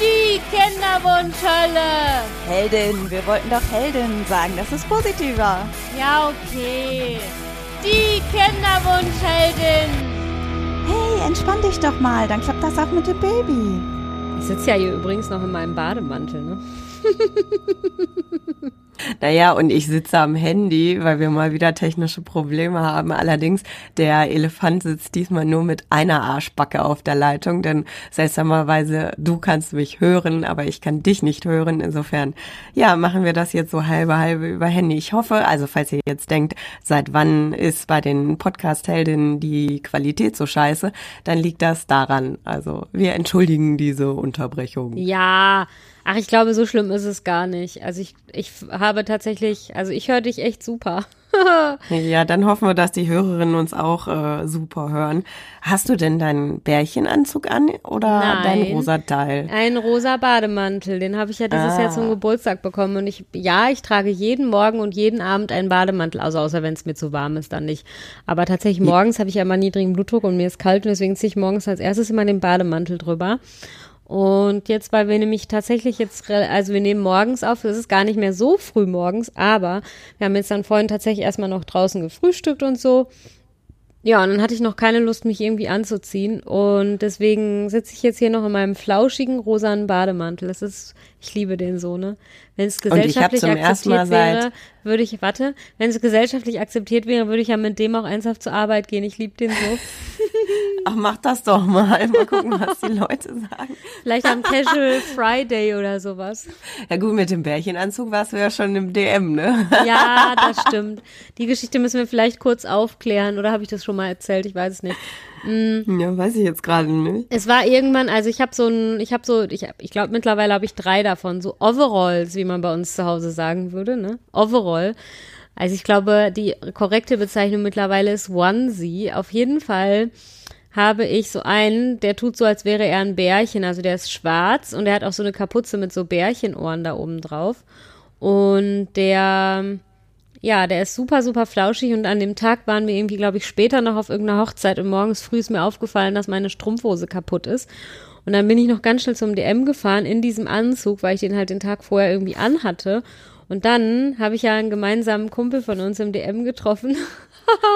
Die Kinderwunschhölle. Heldin, wir wollten doch Heldin sagen, das ist positiver. Ja, okay. Die Kinderwunschheldin. Hey, entspann dich doch mal, dann klappt das auch mit dem Baby. Ich sitze ja hier übrigens noch in meinem Bademantel, ne? Naja, und ich sitze am Handy, weil wir mal wieder technische Probleme haben. Allerdings, der Elefant sitzt diesmal nur mit einer Arschbacke auf der Leitung, denn seltsamerweise, du kannst mich hören, aber ich kann dich nicht hören. Insofern, ja, machen wir das jetzt so halbe halbe über Handy. Ich hoffe, also falls ihr jetzt denkt, seit wann ist bei den Podcast-Heldinnen die Qualität so scheiße, dann liegt das daran. Also wir entschuldigen diese Unterbrechung. Ja, ach, ich glaube, so schlimm ist es gar nicht. Also ich, ich habe tatsächlich, also ich höre dich echt super. Ja, dann hoffen wir, dass die Hörerinnen uns auch äh, super hören. Hast du denn deinen Bärchenanzug an oder Nein. dein rosa Teil? Ein rosa Bademantel, den habe ich ja dieses Ah. Jahr zum Geburtstag bekommen. Und ich, ja, ich trage jeden Morgen und jeden Abend einen Bademantel, also außer wenn es mir zu warm ist, dann nicht. Aber tatsächlich morgens habe ich ja immer niedrigen Blutdruck und mir ist kalt und deswegen ziehe ich morgens als erstes immer den Bademantel drüber. Und jetzt, weil wir nämlich tatsächlich jetzt, also wir nehmen morgens auf, es ist gar nicht mehr so früh morgens, aber wir haben jetzt dann vorhin tatsächlich erstmal noch draußen gefrühstückt und so. Ja, und dann hatte ich noch keine Lust, mich irgendwie anzuziehen. Und deswegen sitze ich jetzt hier noch in meinem flauschigen rosanen Bademantel. Das ist, ich liebe den so, ne? Wenn es gesellschaftlich akzeptiert wäre, würde ich, warte, wenn es gesellschaftlich akzeptiert wäre, würde ich ja mit dem auch ernsthaft zur Arbeit gehen. Ich liebe den so. Ach, mach das doch mal. Mal gucken, was die Leute sagen. Vielleicht am Casual Friday oder sowas. Ja gut, mit dem Bärchenanzug warst du ja schon im DM, ne? Ja, das stimmt. Die Geschichte müssen wir vielleicht kurz aufklären. Oder habe ich das schon mal erzählt? Ich weiß es nicht. Ja, weiß ich jetzt gerade nicht. Es war irgendwann, also ich habe so ein, ich habe so, ich, hab- ich glaube mittlerweile habe ich drei davon, so Overalls, wie man bei uns zu Hause sagen würde, ne? Overall. Also ich glaube, die korrekte Bezeichnung mittlerweile ist Onesie. Auf jeden Fall habe ich so einen, der tut so, als wäre er ein Bärchen. Also der ist schwarz und der hat auch so eine Kapuze mit so Bärchenohren da oben drauf. Und der, ja, der ist super, super flauschig und an dem Tag waren wir irgendwie, glaube ich, später noch auf irgendeiner Hochzeit und morgens früh ist mir aufgefallen, dass meine Strumpfhose kaputt ist. Und dann bin ich noch ganz schnell zum DM gefahren in diesem Anzug, weil ich den halt den Tag vorher irgendwie anhatte. Und dann habe ich ja einen gemeinsamen Kumpel von uns im DM getroffen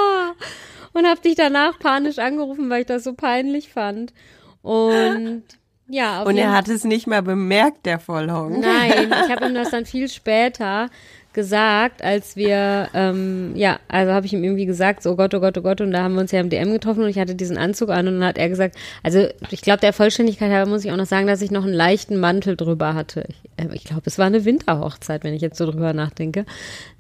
und habe dich danach panisch angerufen, weil ich das so peinlich fand. Und ja, Und er hat es nicht mehr bemerkt, der Vollhonk. Nein, ich habe ihm das dann viel später gesagt, als wir, ähm, ja, also habe ich ihm irgendwie gesagt, so oh Gott, oh Gott, oh Gott, und da haben wir uns ja im DM getroffen und ich hatte diesen Anzug an und dann hat er gesagt, also ich glaube, der Vollständigkeit halber muss ich auch noch sagen, dass ich noch einen leichten Mantel drüber hatte. Ich, äh, ich glaube, es war eine Winterhochzeit, wenn ich jetzt so drüber nachdenke.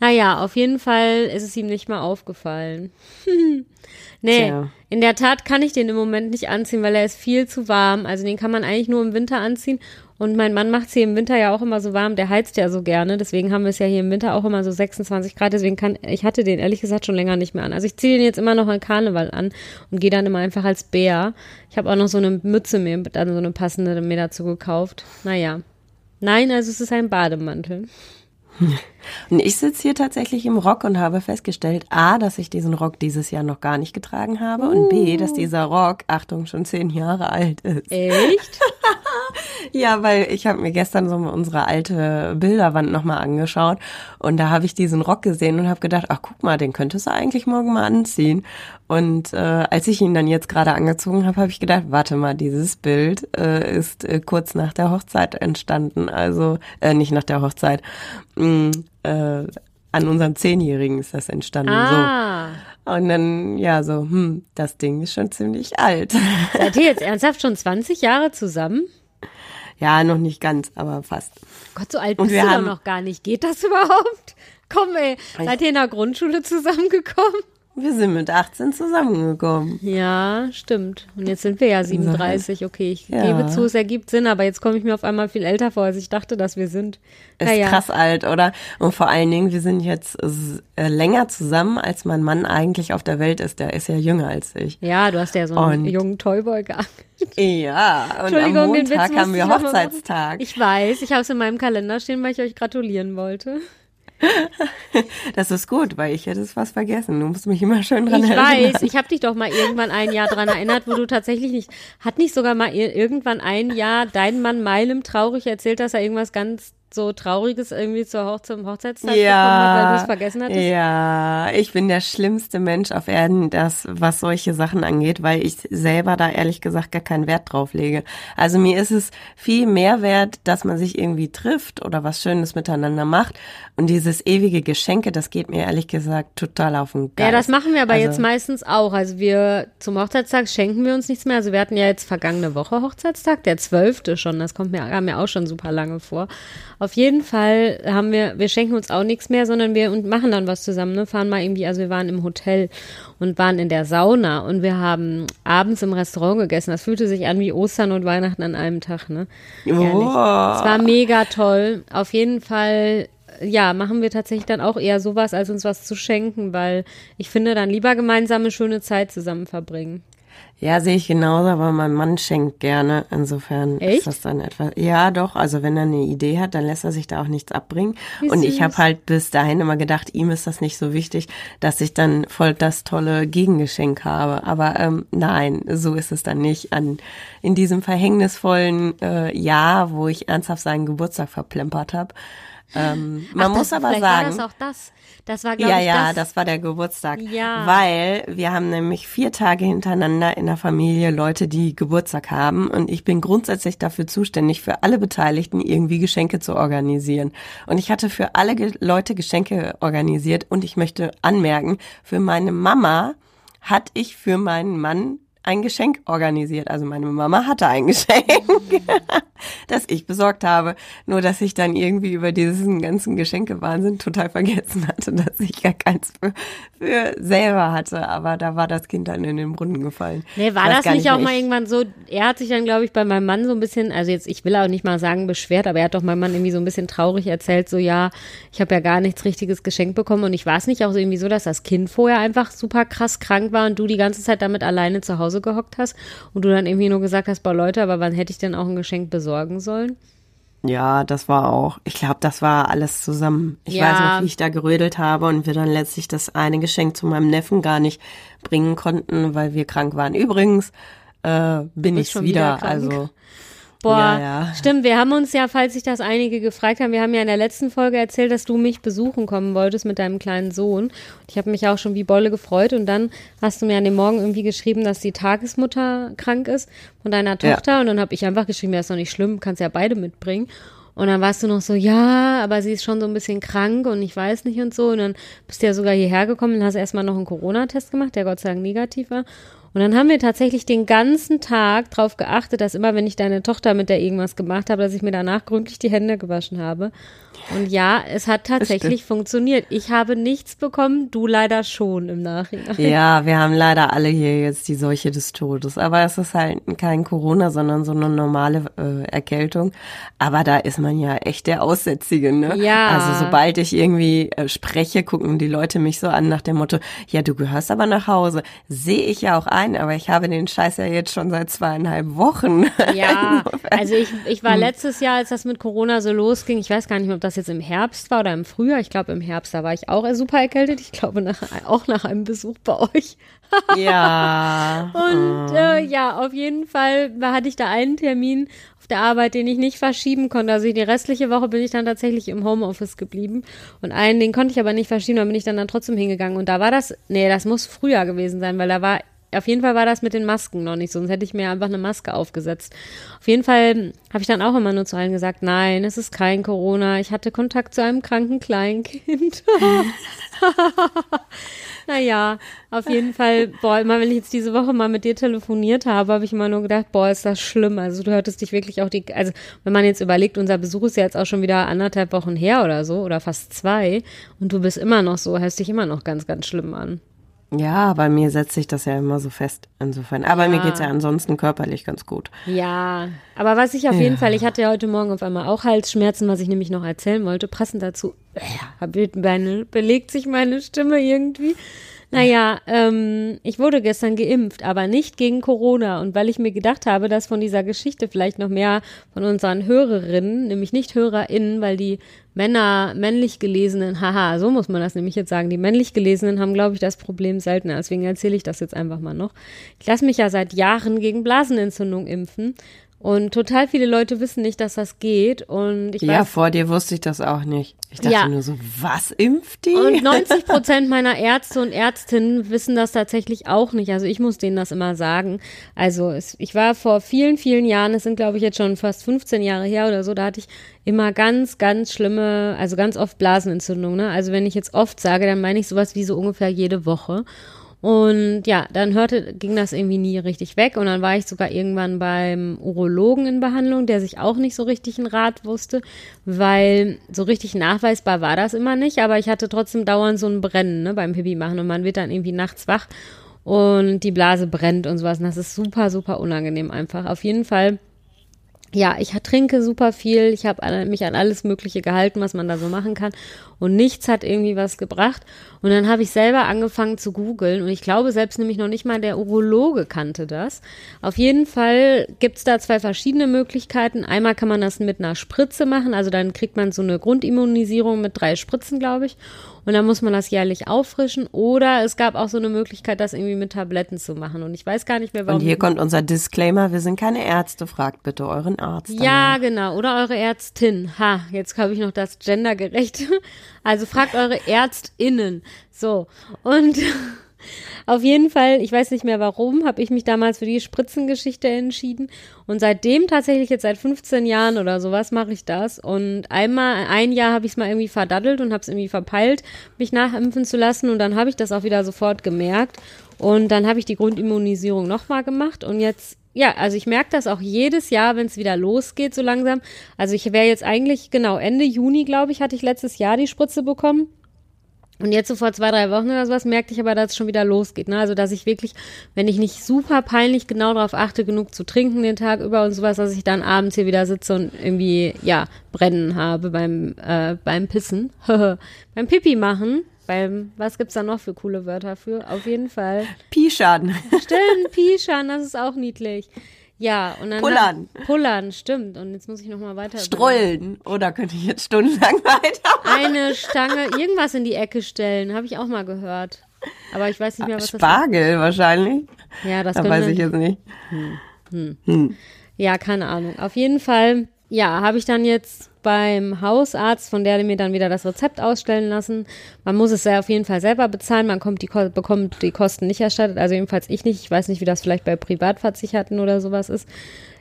Naja, auf jeden Fall ist es ihm nicht mal aufgefallen. nee, Tja. in der Tat kann ich den im Moment nicht anziehen, weil er ist viel zu warm. Also den kann man eigentlich nur im Winter anziehen. Und mein Mann macht es hier im Winter ja auch immer so warm. Der heizt ja so gerne. Deswegen haben wir es ja hier im Winter auch immer so 26 Grad. Deswegen kann ich hatte den ehrlich gesagt schon länger nicht mehr an. Also ich ziehe den jetzt immer noch an Karneval an und gehe dann immer einfach als Bär. Ich habe auch noch so eine Mütze mir dann so eine passende mir dazu gekauft. Naja. Nein, also es ist ein Bademantel. Und ich sitze hier tatsächlich im Rock und habe festgestellt, A, dass ich diesen Rock dieses Jahr noch gar nicht getragen habe und B, dass dieser Rock, Achtung, schon zehn Jahre alt ist. Echt? Ja, weil ich habe mir gestern so unsere alte Bilderwand nochmal angeschaut und da habe ich diesen Rock gesehen und habe gedacht, ach guck mal, den könntest du eigentlich morgen mal anziehen. Und äh, als ich ihn dann jetzt gerade angezogen habe, habe ich gedacht, warte mal, dieses Bild äh, ist äh, kurz nach der Hochzeit entstanden. Also äh, nicht nach der Hochzeit. Mm, äh, an unserem Zehnjährigen ist das entstanden. Ah. So. Und dann, ja, so, hm, das Ding ist schon ziemlich alt. Seid ihr jetzt ernsthaft schon 20 Jahre zusammen? ja, noch nicht ganz, aber fast. Gott, so alt Und bist wir du doch noch gar nicht. Geht das überhaupt? Komm, ey. Seid ihr in der Grundschule zusammengekommen? Wir sind mit 18 zusammengekommen. Ja, stimmt. Und jetzt sind wir ja 37. Okay, ich Ja. gebe zu, es ergibt Sinn, aber jetzt komme ich mir auf einmal viel älter vor, als ich dachte, dass wir sind. Ist Naja. krass alt, oder? Und vor allen Dingen, wir sind jetzt äh, länger zusammen, als mein Mann eigentlich auf der Welt ist. Der ist ja jünger als ich. Ja, du hast ja so einen Und- jungen Toyboy gehabt. Ja, und am Montag haben wir. Hochzeitstag. Ich weiß, ich habe es in meinem Kalender stehen, weil ich euch gratulieren wollte. Das ist gut, weil ich hätte es fast vergessen. Du musst mich immer schön dran Ich erinnern. weiß, ich habe dich doch mal irgendwann ein Jahr dran erinnert, wo du tatsächlich nicht, hat nicht sogar mal ir- irgendwann ein Jahr dein Mann Meilem traurig erzählt, dass er irgendwas ganz so Trauriges irgendwie zur Hoch zum Hochzeitstag bekommen hat, weil du es vergessen hattest? Ja, ich bin der schlimmste Mensch auf Erden, das, was solche Sachen angeht, weil ich selber da ehrlich gesagt gar keinen Wert drauf lege. Also mir ist es viel mehr wert, dass man sich irgendwie trifft oder was Schönes miteinander macht. Und dieses ewige Geschenke, das geht mir ehrlich gesagt total auf den Geist. Ja, das machen wir aber Also- jetzt meistens auch. Also wir zum Hochzeitstag schenken wir uns nichts mehr. Also wir hatten ja jetzt vergangene Woche Hochzeitstag, der zwölfte schon. Das kommt mir, kam mir auch schon super lange vor. Auf jeden Fall haben wir, wir schenken uns auch nichts mehr, sondern wir und machen dann was zusammen. Ne? Fahren mal irgendwie, also wir waren im Hotel und waren in der Sauna und wir haben abends im Restaurant gegessen. Das fühlte sich an wie Ostern und Weihnachten an einem Tag. Ne? Oh. Es war mega toll. Auf jeden Fall, ja, machen wir tatsächlich dann auch eher sowas, als uns was zu schenken, weil ich finde, dann lieber gemeinsame schöne Zeit zusammen verbringen. Ja, sehe ich genauso, aber mein Mann schenkt gerne. Insofern Echt? ist das dann etwas. Ja, doch. Also wenn er eine Idee hat, dann lässt er sich da auch nichts abbringen. Wie Und ich süß. habe halt bis dahin immer gedacht, ihm ist das nicht so wichtig, dass ich dann voll das tolle Gegengeschenk habe. Aber ähm, nein, so ist es dann nicht. An in diesem verhängnisvollen äh, Jahr, wo ich ernsthaft seinen Geburtstag verplempert habe. Ähm, man Ach, muss das, aber vielleicht sagen. War das auch das? Das war, glaube Ja, ich, ja, das. das war der Geburtstag. Ja. Weil wir haben nämlich vier Tage hintereinander in der Familie Leute, die Geburtstag haben. Und ich bin grundsätzlich dafür zuständig, für alle Beteiligten irgendwie Geschenke zu organisieren. Und ich hatte für alle Ge Leute Geschenke organisiert. Und ich möchte anmerken, für meine Mama hatte ich für meinen Mann ein Geschenk organisiert. Also meine Mama hatte ein Geschenk, das ich besorgt habe. Nur, dass ich dann irgendwie über diesen ganzen Geschenkewahnsinn total vergessen hatte, dass ich gar keins für, für selber hatte. Aber da war das Kind dann in den Brunnen gefallen. Nee, war das gar nicht auch mal irgendwann so, er hat sich dann, glaube ich, bei meinem Mann so ein bisschen, also jetzt, ich will auch nicht mal sagen beschwert, aber er hat doch meinem Mann irgendwie so ein bisschen traurig erzählt, so ja, ich habe ja gar nichts richtiges geschenkt bekommen und ich war es nicht auch so irgendwie so, dass das Kind vorher einfach super krass krank war und du die ganze Zeit damit alleine zu Hause gehockt hast und du dann irgendwie nur gesagt hast, boah Leute, aber wann hätte ich denn auch ein Geschenk besorgen sollen? Ja, das war auch. Ich glaube, das war alles zusammen. Ich Ja. weiß noch, wie ich da gerödelt habe und wir dann letztlich das eine Geschenk zu meinem Neffen gar nicht bringen konnten, weil wir krank waren. Übrigens äh, bin ich wieder, wieder also Boah, Ja, ja. stimmt, wir haben uns ja, falls sich das einige gefragt haben, wir haben ja in der letzten Folge erzählt, dass du mich besuchen kommen wolltest mit deinem kleinen Sohn. Und ich habe mich auch schon wie Bolle gefreut und dann hast du mir an dem Morgen irgendwie geschrieben, dass die Tagesmutter krank ist von deiner Ja. Tochter und dann habe ich einfach geschrieben, ja, ist doch nicht schlimm, kannst ja beide mitbringen. Und dann warst du noch so, ja, aber sie ist schon so ein bisschen krank und ich weiß nicht und so. Und dann bist du ja sogar hierher gekommen und hast erstmal noch einen Corona-Test gemacht, der Gott sei Dank negativ war. Und dann haben wir tatsächlich den ganzen Tag darauf geachtet, dass immer, wenn ich deine Tochter mit der irgendwas gemacht habe, dass ich mir danach gründlich die Hände gewaschen habe. Und ja, es hat tatsächlich funktioniert. Ich habe nichts bekommen, du leider schon im Nachhinein. Ja, wir haben leider alle hier jetzt die Seuche des Todes. Aber es ist halt kein Corona, sondern so eine normale äh, Erkältung. Aber da ist man ja echt der Aussätzige, ne? Ja. Also sobald ich irgendwie äh, spreche, gucken die Leute mich so an nach dem Motto, ja, du gehörst aber nach Hause. Sehe ich ja auch ein, aber ich habe den Scheiß ja jetzt schon seit zweieinhalb Wochen. Ja, also ich, ich war letztes Jahr, als das mit Corona so losging, ich weiß gar nicht mehr, ob das jetzt im Herbst war oder im Frühjahr. Ich glaube, im Herbst, da war ich auch super erkältet. Ich glaube, nach, auch nach einem Besuch bei euch. ja. Und äh, ja, auf jeden Fall hatte ich da einen Termin auf der Arbeit, den ich nicht verschieben konnte. Also die restliche Woche bin ich dann tatsächlich im Homeoffice geblieben. Und einen, den konnte ich aber nicht verschieben, da bin ich dann, dann trotzdem hingegangen. Und da war das, nee, das muss früher gewesen sein, weil da war, auf jeden Fall war das mit den Masken noch nicht so, sonst hätte ich mir einfach eine Maske aufgesetzt. Auf jeden Fall habe ich dann auch immer nur zu allen gesagt, nein, es ist kein Corona. Ich hatte Kontakt zu einem kranken Kleinkind. Naja, auf jeden Fall, boah, immer wenn ich jetzt diese Woche mal mit dir telefoniert habe, habe ich immer nur gedacht, boah, ist das schlimm. Also du hörtest dich wirklich auch die, also wenn man jetzt überlegt, unser Besuch ist ja jetzt auch schon wieder anderthalb Wochen her oder so, oder fast zwei, und du bist immer noch so, hörst dich immer noch ganz, ganz schlimm an. Ja, bei mir setzt sich das ja immer so fest, insofern. Aber mir Ja. geht's ja ansonsten körperlich ganz gut. Ja, aber was ich auf jeden Fall, ich hatte ja heute Morgen auf einmal auch Halsschmerzen, was ich nämlich noch erzählen wollte. Passend dazu, äh, belegt sich meine Stimme irgendwie. Naja, ähm, ich wurde gestern geimpft, aber nicht gegen Corona. Und weil ich mir gedacht habe, dass von dieser Geschichte vielleicht noch mehr von unseren Hörerinnen, nämlich nicht HörerInnen, weil die Männer, männlich gelesenen, haha, so muss man das nämlich jetzt sagen, die männlich gelesenen haben, glaube ich, das Problem seltener. Deswegen erzähle ich das jetzt einfach mal noch. Ich lasse mich ja seit Jahren gegen Blasenentzündung impfen. Und total viele Leute wissen nicht, dass das geht. Und ich ja, weiß, vor dir wusste ich das auch nicht. Ich dachte Ja. nur so, was impft die? Und 90 Prozent meiner Ärzte und Ärztinnen wissen das tatsächlich auch nicht. Also ich muss denen das immer sagen. Also es, ich war vor vielen, vielen Jahren, es sind glaube ich jetzt schon fast 15 Jahre her oder so, da hatte ich immer ganz, ganz schlimme, also ganz oft Blasenentzündungen. Ne? Also wenn ich jetzt oft sage, dann meine ich sowas wie so ungefähr jede Woche. Und ja, dann hörte, ging das irgendwie nie richtig weg. Und dann war ich sogar irgendwann beim Urologen in Behandlung, der sich auch nicht so richtig einen Rat wusste, weil so richtig nachweisbar war das immer nicht. Aber ich hatte trotzdem dauernd so ein Brennen ne, beim Pipi machen. Und man wird dann irgendwie nachts wach und die Blase brennt und sowas. Und das ist super, super unangenehm einfach. Auf jeden Fall ja, ich trinke super viel. Ich habe mich an alles Mögliche gehalten, was man da so machen kann. Und nichts hat irgendwie was gebracht. Und dann habe ich selber angefangen zu googeln. Und ich glaube, selbst nämlich noch nicht mal der Urologe kannte das. Auf jeden Fall gibt's da zwei verschiedene Möglichkeiten. Einmal kann man das mit einer Spritze machen. Also dann kriegt man so eine Grundimmunisierung mit drei Spritzen, glaube ich. Und dann muss man das jährlich auffrischen. Oder es gab auch so eine Möglichkeit, das irgendwie mit Tabletten zu machen. Und ich weiß gar nicht mehr, warum. Und hier kommt unser Disclaimer, wir sind keine Ärzte, fragt bitte euren Arzt. Ja, genau. Oder eure Ärztin. Ha, jetzt habe ich noch das gendergerechte. Also fragt eure ÄrztInnen. So. Und auf jeden Fall, ich weiß nicht mehr warum, habe ich mich damals für die Spritzengeschichte entschieden. Und seitdem tatsächlich jetzt seit 15 Jahren oder sowas mache ich das. Und einmal, ein Jahr habe ich es mal irgendwie verdaddelt und habe es irgendwie verpeilt, mich nachimpfen zu lassen. Und dann habe ich das auch wieder sofort gemerkt. Und dann habe ich die Grundimmunisierung nochmal gemacht. Und jetzt ja, also ich merke das auch jedes Jahr, wenn es wieder losgeht, so langsam. Also ich wäre jetzt eigentlich, genau, Ende Juni, glaube ich, hatte ich letztes Jahr die Spritze bekommen. Und jetzt so vor zwei, drei Wochen oder sowas merkte ich aber, dass es schon wieder losgeht. Ne? Also dass ich wirklich, wenn ich nicht super peinlich genau darauf achte, genug zu trinken den Tag über und sowas, dass ich dann abends hier wieder sitze und irgendwie, ja, brennen habe beim, äh, beim Pissen. beim Pipi machen. Beim, was gibt's da noch für coole Wörter für? Auf jeden Fall. Pischan. Stimmt, Pischan, das ist auch niedlich. Ja, und dann. Pullern. Pullern, stimmt. Und jetzt muss ich nochmal weiter. Strollen. Oder könnte ich jetzt stundenlang weitermachen? Eine Stange, irgendwas in die Ecke stellen, habe ich auch mal gehört. Aber ich weiß nicht mehr, was das Spargel wahrscheinlich. ist. Ja, das Da weiß ich jetzt nicht. Ja, keine Ahnung. Auf jeden Fall, ja, habe ich dann jetzt beim Hausarzt, von der mir dann wieder das Rezept ausstellen lassen. Man muss es ja auf jeden Fall selber bezahlen. Man kommt die, Ko- bekommt die Kosten nicht erstattet. Also jedenfalls ich nicht. Ich weiß nicht, wie das vielleicht bei Privatversicherten oder sowas ist.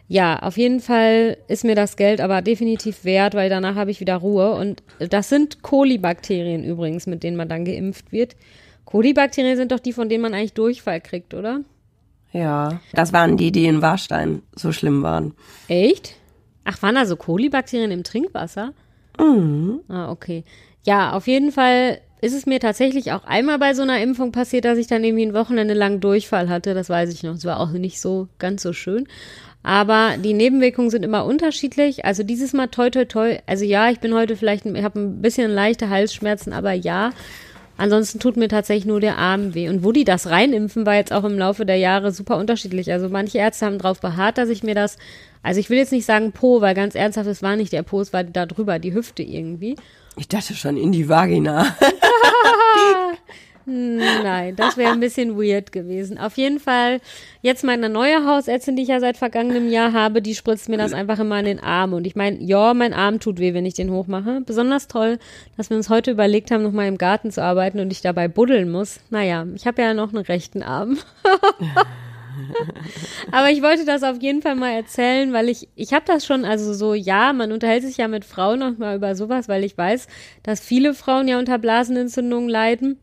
Ja, auf jeden Fall ist mir das Geld aber definitiv wert, weil danach habe ich wieder Ruhe. Und das sind Kolibakterien übrigens, mit denen man dann geimpft wird. Kolibakterien sind doch die, von denen man eigentlich Durchfall kriegt, oder? Ja. Das waren die, die in Warstein so schlimm waren. Echt? Ach, waren da so Kolibakterien im Trinkwasser? Mhm. Ah, okay. Ja, auf jeden Fall ist es mir tatsächlich auch einmal bei so einer Impfung passiert, dass ich dann irgendwie ein Wochenende lang Durchfall hatte. Das weiß ich noch. Es war auch nicht so ganz so schön. Aber die Nebenwirkungen sind immer unterschiedlich. Also dieses Mal toi toi toi. Also ja, ich bin heute vielleicht, ich habe ein bisschen leichte Halsschmerzen, aber ja. Ansonsten tut mir tatsächlich nur der Arm weh. Und wo die das reinimpfen, war jetzt auch im Laufe der Jahre super unterschiedlich. Also manche Ärzte haben darauf beharrt, dass ich mir das, also ich will jetzt nicht sagen Po, weil ganz ernsthaft, es war nicht der Po, es war da drüber, die Hüfte irgendwie. Ich dachte schon in die Vagina. Nein, das wäre ein bisschen weird gewesen. Auf jeden Fall, jetzt meine neue Hausärztin, die ich ja seit vergangenem Jahr habe, die spritzt mir das einfach immer in den Arm. Und ich meine, ja, mein Arm tut weh, wenn ich den hochmache. Besonders toll, dass wir uns heute überlegt haben, nochmal im Garten zu arbeiten und ich dabei buddeln muss. Naja, ich habe ja noch einen rechten Arm. Aber ich wollte das auf jeden Fall mal erzählen, weil ich, ich habe das schon, also so, ja, man unterhält sich ja mit Frauen noch mal über sowas, weil ich weiß, dass viele Frauen ja unter Blasenentzündungen leiden.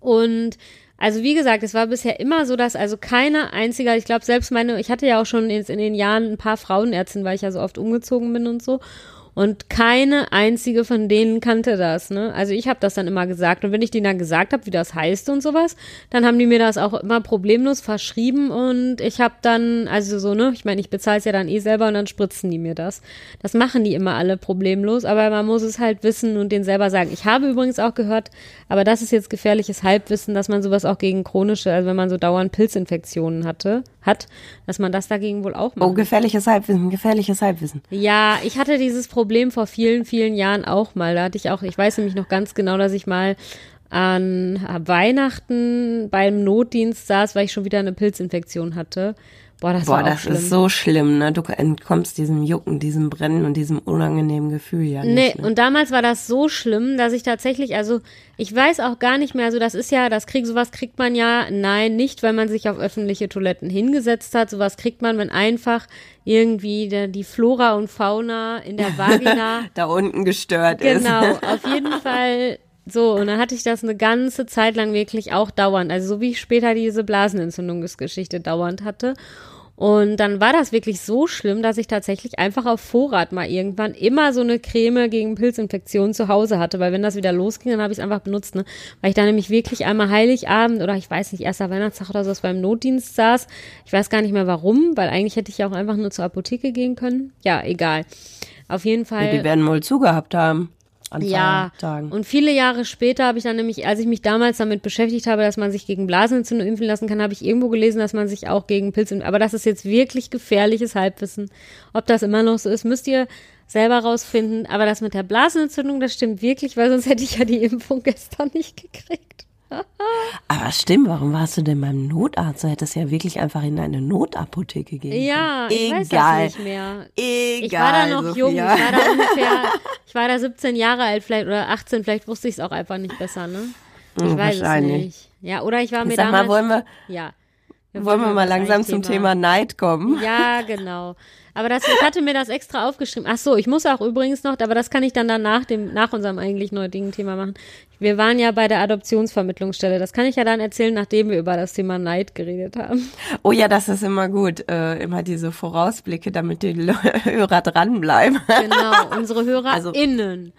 Und also wie gesagt, es war bisher immer so, dass also keine einzige, ich glaube selbst meine, ich hatte ja auch schon jetzt in den Jahren ein paar Frauenärztinnen, weil ich ja so oft umgezogen bin und so. Und keine einzige von denen kannte das, ne? Also ich habe das dann immer gesagt. Und wenn ich denen dann gesagt habe, wie das heißt und sowas, dann haben die mir das auch immer problemlos verschrieben und ich habe dann, also so, ne, ich meine, ich bezahle es ja dann eh selber und dann spritzen die mir das. Das machen die immer alle problemlos, aber man muss es halt wissen und denen selber sagen. Ich habe übrigens auch gehört, aber das ist jetzt gefährliches Halbwissen, dass man sowas auch gegen chronische, also wenn man so dauernd Pilzinfektionen hatte, hat, dass man das dagegen wohl auch macht. Oh, gefährliches Halbwissen, gefährliches Halbwissen. Ja, ich hatte dieses Problem vor vielen, vielen Jahren auch mal. Da hatte ich auch, ich weiß nämlich noch ganz genau, dass ich mal an Weihnachten beim Notdienst saß, weil ich schon wieder eine Pilzinfektion hatte. Boah, das, Boah, das ist so schlimm, ne? Du entkommst diesem Jucken, diesem Brennen und diesem unangenehmen Gefühl ja Nee, nicht. Ne? und damals war das so schlimm, dass ich tatsächlich, also ich weiß auch gar nicht mehr, also das ist ja, das krieg, sowas kriegt man ja, nein, nicht, weil man sich auf öffentliche Toiletten hingesetzt hat, sowas kriegt man, wenn einfach irgendwie der, die Flora und Fauna in der Vagina da unten gestört ist. Genau, auf jeden Fall so. Und dann hatte ich das eine ganze Zeit lang wirklich auch dauernd. Also so wie ich später diese Blasenentzündungsgeschichte dauernd hatte. Und dann war das wirklich so schlimm, dass ich tatsächlich einfach auf Vorrat mal irgendwann immer so eine Creme gegen Pilzinfektionen zu Hause hatte, weil wenn das wieder losging, dann habe ich es einfach benutzt, ne? Weil ich da nämlich wirklich einmal Heiligabend oder ich weiß nicht, erster Weihnachtstag oder so beim Notdienst saß. Ich weiß gar nicht mehr warum, weil eigentlich hätte ich ja auch einfach nur zur Apotheke gehen können. Ja, egal. Auf jeden Fall. Ja, die werden wohl zugehabt haben. An Ja, Tagen. und viele Jahre später habe ich dann nämlich, als ich mich damals damit beschäftigt habe, dass man sich gegen Blasenentzündung impfen lassen kann, habe ich irgendwo gelesen, dass man sich auch gegen Pilze, aber das ist jetzt wirklich gefährliches Halbwissen. Ob das immer noch so ist, müsst ihr selber rausfinden. Aber das mit der Blasenentzündung, das stimmt wirklich, weil sonst hätte ich ja die Impfung gestern nicht gekriegt. Aber stimmt, warum warst du denn beim Notarzt? Du hättest ja wirklich einfach in eine Notapotheke gehen Ja, können. ich weiß Egal. das nicht mehr. Egal. Ich war da noch Sophia. jung, ich war da ungefähr, ich war da 17 Jahre alt vielleicht oder 18, vielleicht wusste ich es auch einfach nicht besser, ne? Ich Hm, weiß es nicht. Ja, oder ich war mir sag damals, mal, wollen wir, ja. Wollen wir mal langsam zum Thema Neid kommen? Ja, genau. Aber das, ich hatte mir das extra aufgeschrieben. Ach so, ich muss auch übrigens noch, aber das kann ich dann danach dem, nach unserem eigentlich heutigen Thema machen. Wir waren ja bei der Adoptionsvermittlungsstelle. Das kann ich ja dann erzählen, nachdem wir über das Thema Neid geredet haben. Oh ja, das ist immer gut. Äh, immer diese Vorausblicke, damit die Hörer dranbleiben. Genau, unsere Also- HörerInnen.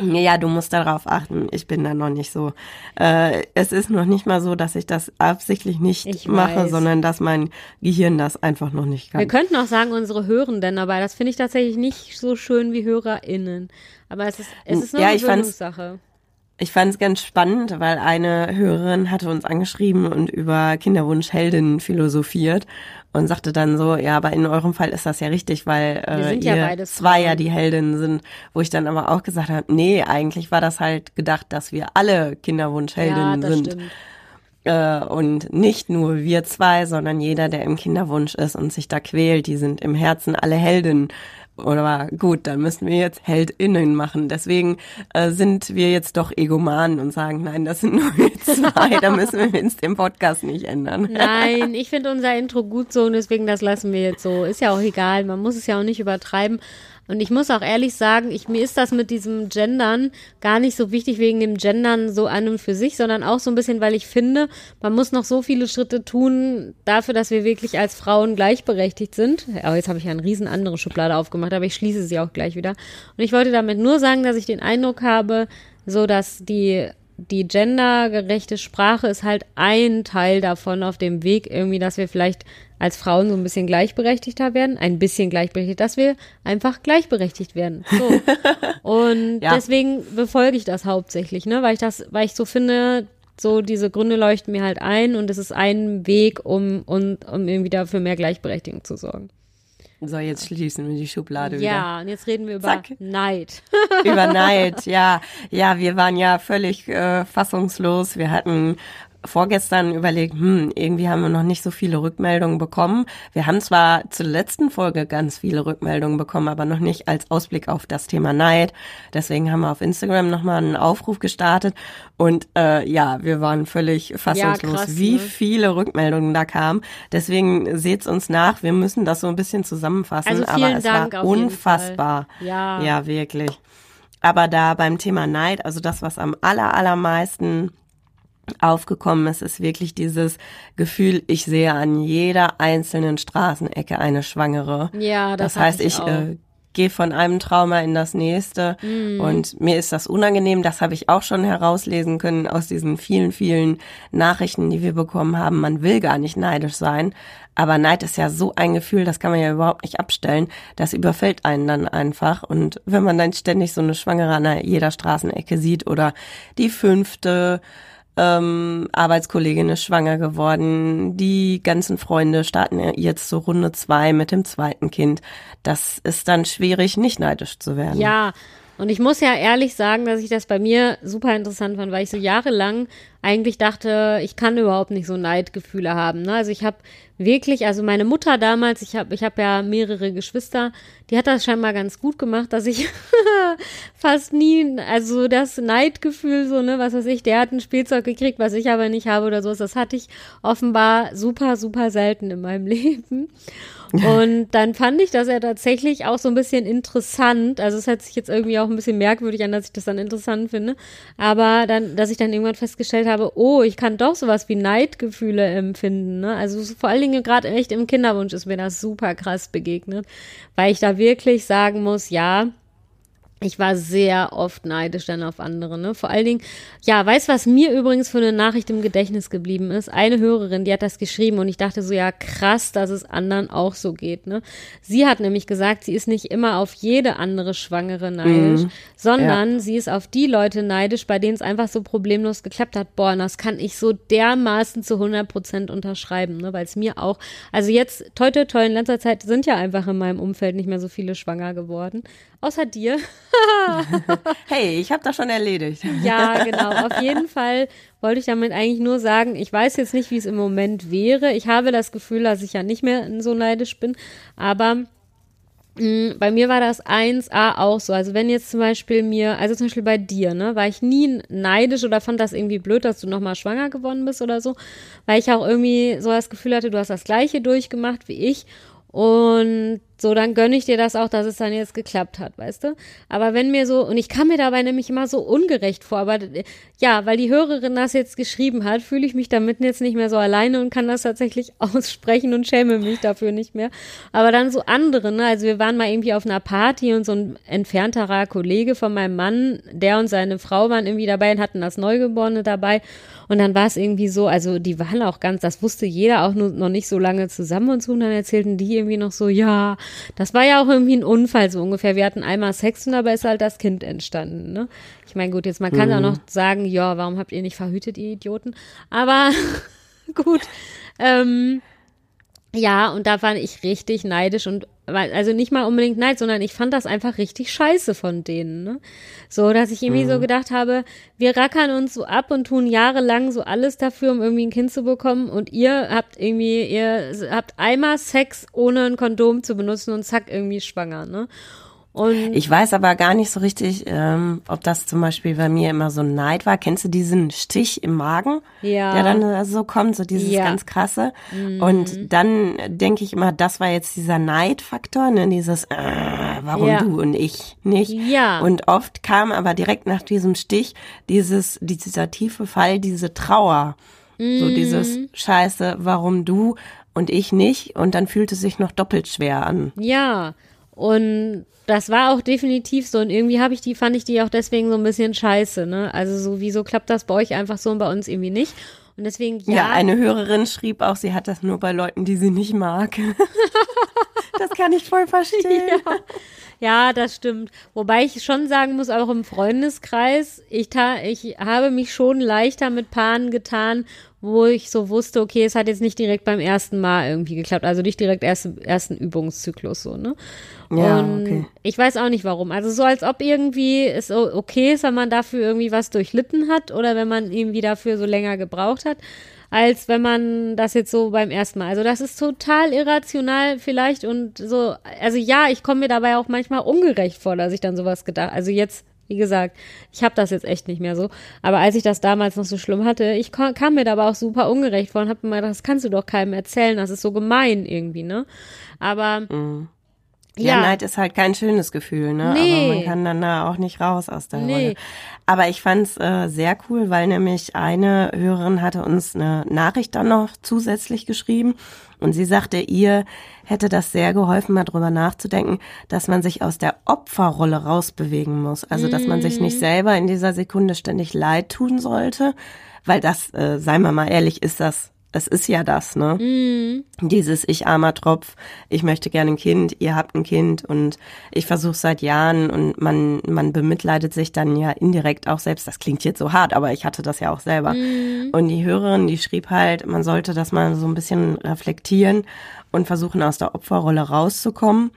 Ja, du musst darauf achten. Ich bin da noch nicht so. Äh, es ist noch nicht mal so, dass ich das absichtlich nicht Ich mache, sondern dass mein Gehirn das einfach noch nicht kann. Wir könnten auch sagen, unsere Hörenden, aber das finde ich tatsächlich nicht so schön wie HörerInnen. Aber es ist, es ist nur Ja, eine Gewöhnungssache. Ich fand es ganz spannend, weil eine Hörerin hatte uns angeschrieben und über Kinderwunschheldinnen philosophiert und sagte dann so, ja, aber in eurem Fall ist das ja richtig, weil äh, ja ihr beides zwei ja die Heldinnen sind. Wo ich dann aber auch gesagt habe, nee, eigentlich war das halt gedacht, dass wir alle Ja, Kinderwunschheldinnen das sind. stimmt. Äh, und nicht nur wir zwei, sondern jeder, der im Kinderwunsch ist und sich da quält, die sind im Herzen alle Heldinnen. Oder gut, dann müssen wir jetzt HeldInnen machen. Deswegen äh, sind wir jetzt doch Egomanen und sagen, nein, das sind nur zwei. da müssen wir jetzt den Podcast nicht ändern. Nein, ich finde unser Intro gut so und deswegen das lassen wir jetzt so. Ist ja auch egal, man muss es ja auch nicht übertreiben. Und ich muss auch ehrlich sagen, ich, mir ist das mit diesem Gendern gar nicht so wichtig wegen dem Gendern so an und für sich, sondern auch so ein bisschen, weil ich finde, man muss noch so viele Schritte tun dafür, dass wir wirklich als Frauen gleichberechtigt sind. Oh, jetzt habe ich ja eine riesen andere Schublade aufgemacht, aber ich schließe sie auch gleich wieder. Und ich wollte damit nur sagen, dass ich den Eindruck habe, so dass die die gendergerechte Sprache ist halt ein Teil davon auf dem Weg irgendwie, dass wir vielleicht als Frauen so ein bisschen gleichberechtigter werden, ein bisschen gleichberechtigt, dass wir einfach gleichberechtigt werden. So. Und Ja. deswegen befolge ich das hauptsächlich, ne, weil ich das, weil ich so finde, so diese Gründe leuchten mir halt ein und es ist ein Weg, um, um, um irgendwie dafür mehr Gleichberechtigung zu sorgen. So, jetzt schließen wir die Schublade wieder. Ja, und jetzt reden wir über Zack. Neid. Über Neid, ja. Ja, wir waren ja völlig äh, fassungslos. Wir hatten vorgestern überlegt, hm, irgendwie haben wir noch nicht so viele Rückmeldungen bekommen. Wir haben zwar zur letzten Folge ganz viele Rückmeldungen bekommen, aber noch nicht als Ausblick auf das Thema Neid. Deswegen haben wir auf Instagram nochmal einen Aufruf gestartet. Und äh, ja, wir waren völlig fassungslos, krass, wie ne? viele Rückmeldungen da kamen. Deswegen seht's uns nach. Wir müssen das so ein bisschen zusammenfassen. Also aber es Dank war auf jeden unfassbar. Fall. Ja. Ja, wirklich. Aber da beim Thema Neid, also das, was am aller, allermeisten aufgekommen ist, ist wirklich dieses Gefühl, ich sehe an jeder einzelnen Straßenecke eine Schwangere. Ja, das das heißt, ich, ich äh, gehe von einem Trauma in das nächste Mhm. und mir ist das unangenehm. Das habe ich auch schon herauslesen können aus diesen vielen, vielen Nachrichten, die wir bekommen haben. Man will gar nicht neidisch sein, aber Neid ist ja so ein Gefühl, das kann man ja überhaupt nicht abstellen. Das überfällt einen dann einfach und wenn man dann ständig so eine Schwangere an jeder Straßenecke sieht oder die fünfte ähm, Arbeitskollegin ist schwanger geworden, die ganzen Freunde starten jetzt so Runde zwei mit dem zweiten Kind. Das ist dann schwierig, nicht neidisch zu werden. Ja, und ich muss ja ehrlich sagen, dass ich das bei mir super interessant fand, weil ich so jahrelang eigentlich dachte, ich kann überhaupt nicht so Neidgefühle haben. Ne? Also ich habe wirklich, also meine Mutter damals, ich habe ich hab ja mehrere Geschwister, die hat das scheinbar ganz gut gemacht, dass ich fast nie, also das Neidgefühl, so, ne, was weiß ich, der hat ein Spielzeug gekriegt, was ich aber nicht habe oder so, das hatte ich offenbar super, super selten in meinem Leben. Und dann fand ich das ja tatsächlich auch so ein bisschen interessant. Also es hört sich jetzt irgendwie auch ein bisschen merkwürdig an, dass ich das dann interessant finde. Aber dann, dass ich dann irgendwann festgestellt habe, oh, ich kann doch sowas wie Neidgefühle empfinden. Ne? Also so vor allen Dingen gerade echt im Kinderwunsch ist mir das super krass begegnet, weil ich da wirklich sagen muss, ja, ich war sehr oft neidisch dann auf andere, ne? Vor allen Dingen, ja, weißt was mir übrigens für eine Nachricht im Gedächtnis geblieben ist? Eine Hörerin, die hat das geschrieben und ich dachte so, ja, krass, dass es anderen auch so geht, ne? Sie hat nämlich gesagt, sie ist nicht immer auf jede andere Schwangere neidisch, Mhm. sondern Ja. sie ist auf die Leute neidisch, bei denen es einfach so problemlos geklappt hat. Boah, das kann ich so dermaßen zu 100 Prozent unterschreiben, ne? Weil es mir auch, also jetzt, toi, toi, toi, in letzter Zeit sind ja einfach in meinem Umfeld nicht mehr so viele schwanger geworden. Außer dir. Hey, ich habe das schon erledigt. Ja, genau. Auf jeden Fall wollte ich damit eigentlich nur sagen, ich weiß jetzt nicht, wie es im Moment wäre. Ich habe das Gefühl, dass ich ja nicht mehr so neidisch bin, aber mh, bei mir war das 1a auch so. Also wenn jetzt zum Beispiel mir, also zum Beispiel bei dir, ne, war ich nie neidisch oder fand das irgendwie blöd, dass du nochmal schwanger geworden bist oder so, weil ich auch irgendwie so das Gefühl hatte, du hast das gleiche durchgemacht wie ich und so, dann gönne ich dir das auch, dass es dann jetzt geklappt hat, weißt du? Aber wenn mir so, und ich kam mir dabei nämlich immer so ungerecht vor, aber ja, weil die Hörerin das jetzt geschrieben hat, fühle ich mich damit jetzt nicht mehr so alleine und kann das tatsächlich aussprechen und schäme mich dafür nicht mehr. Aber dann so andere, ne? Also wir waren mal irgendwie auf einer Party und so ein entfernterer Kollege von meinem Mann, der und seine Frau waren irgendwie dabei und hatten das Neugeborene dabei. Und dann war es irgendwie so, also die waren auch ganz, das wusste jeder auch nur, noch nicht so lange zusammen und so. Und dann erzählten die irgendwie noch so, ja, das war ja auch irgendwie ein Unfall so ungefähr. Wir hatten einmal Sex und dabei ist halt das Kind entstanden, ne? Ich meine, gut, jetzt man kann auch noch sagen, ja, warum habt ihr nicht verhütet, ihr Idioten? Aber gut. Ähm, ja, und da war ich richtig neidisch und also nicht mal unbedingt Neid, sondern ich fand das einfach richtig scheiße von denen, ne? So, dass ich irgendwie so gedacht habe, wir rackern uns so ab und tun jahrelang so alles dafür, um irgendwie ein Kind zu bekommen und ihr habt irgendwie, ihr habt einmal Sex ohne ein Kondom zu benutzen und zack, irgendwie schwanger, ne? Und Ich weiß aber gar nicht so richtig, ähm, ob das zum Beispiel bei mir immer so ein Neid war. Kennst du diesen Stich im Magen, Ja. der dann so kommt, so dieses Ja. Mhm. ganz krasse? Und dann denke ich immer, das war jetzt dieser Neidfaktor, ne? dieses, äh, warum Ja. du und ich nicht? Ja. Und oft kam aber direkt nach diesem Stich dieses, dieser tiefe Fall, diese Trauer. Mhm. So dieses Scheiße, warum du und ich nicht? Und dann fühlt es sich noch doppelt schwer an. Ja, und das war auch definitiv so. Und irgendwie habe ich die, fand ich die auch deswegen so ein bisschen scheiße, ne? Also so, wieso klappt das bei euch einfach so und bei uns irgendwie nicht? Und deswegen, ja. Ja, eine Hörerin schrieb auch, sie hat das nur bei Leuten, die sie nicht mag. das kann ich voll verstehen. Ja, das stimmt. Wobei ich schon sagen muss, auch im Freundeskreis, ich, ich habe mich schon leichter mit Paaren getan, wo ich so wusste, okay, es hat jetzt nicht direkt beim ersten Mal irgendwie geklappt, also nicht direkt erst, ersten Übungszyklus so, ne? Ja, Und okay. ich weiß auch nicht warum. Also so als ob irgendwie es okay ist, wenn man dafür irgendwie was durchlitten hat oder wenn man irgendwie dafür so länger gebraucht hat, als wenn man das jetzt so beim ersten Mal. Also das ist total irrational vielleicht und so, also ja, ich komme mir dabei auch manchmal ungerecht vor, dass ich dann sowas gedacht, also jetzt wie gesagt, ich habe das jetzt echt nicht mehr so. Aber als ich das damals noch so schlimm hatte, ich kam, mir dabei auch super ungerecht vor und habe mir gedacht, das kannst du doch keinem erzählen, das ist so gemein irgendwie, ne? Aber Ja, Ja. Neid ist halt kein schönes Gefühl, ne? Nee. Aber man kann dann da auch nicht raus aus der Nee. Rolle. Aber ich fand's äh, sehr cool, weil nämlich eine Hörerin hatte uns eine Nachricht dann noch zusätzlich geschrieben und sie sagte, ihr hätte das sehr geholfen, mal drüber nachzudenken, dass man sich aus der Opferrolle rausbewegen muss. Also, dass man sich Mhm. nicht selber in dieser Sekunde ständig leid tun sollte, weil das, äh, seien wir mal ehrlich, ist das, es ist ja das, ne? Mhm. Dieses ich armer Tropf, ich möchte gerne ein Kind, ihr habt ein Kind und ich versuche seit Jahren und man man bemitleidet sich dann ja indirekt auch selbst. Das klingt jetzt so hart, aber ich hatte das ja auch selber. Und die Hörerin, die schrieb halt, man sollte das mal so ein bisschen reflektieren und versuchen aus der Opferrolle rauszukommen,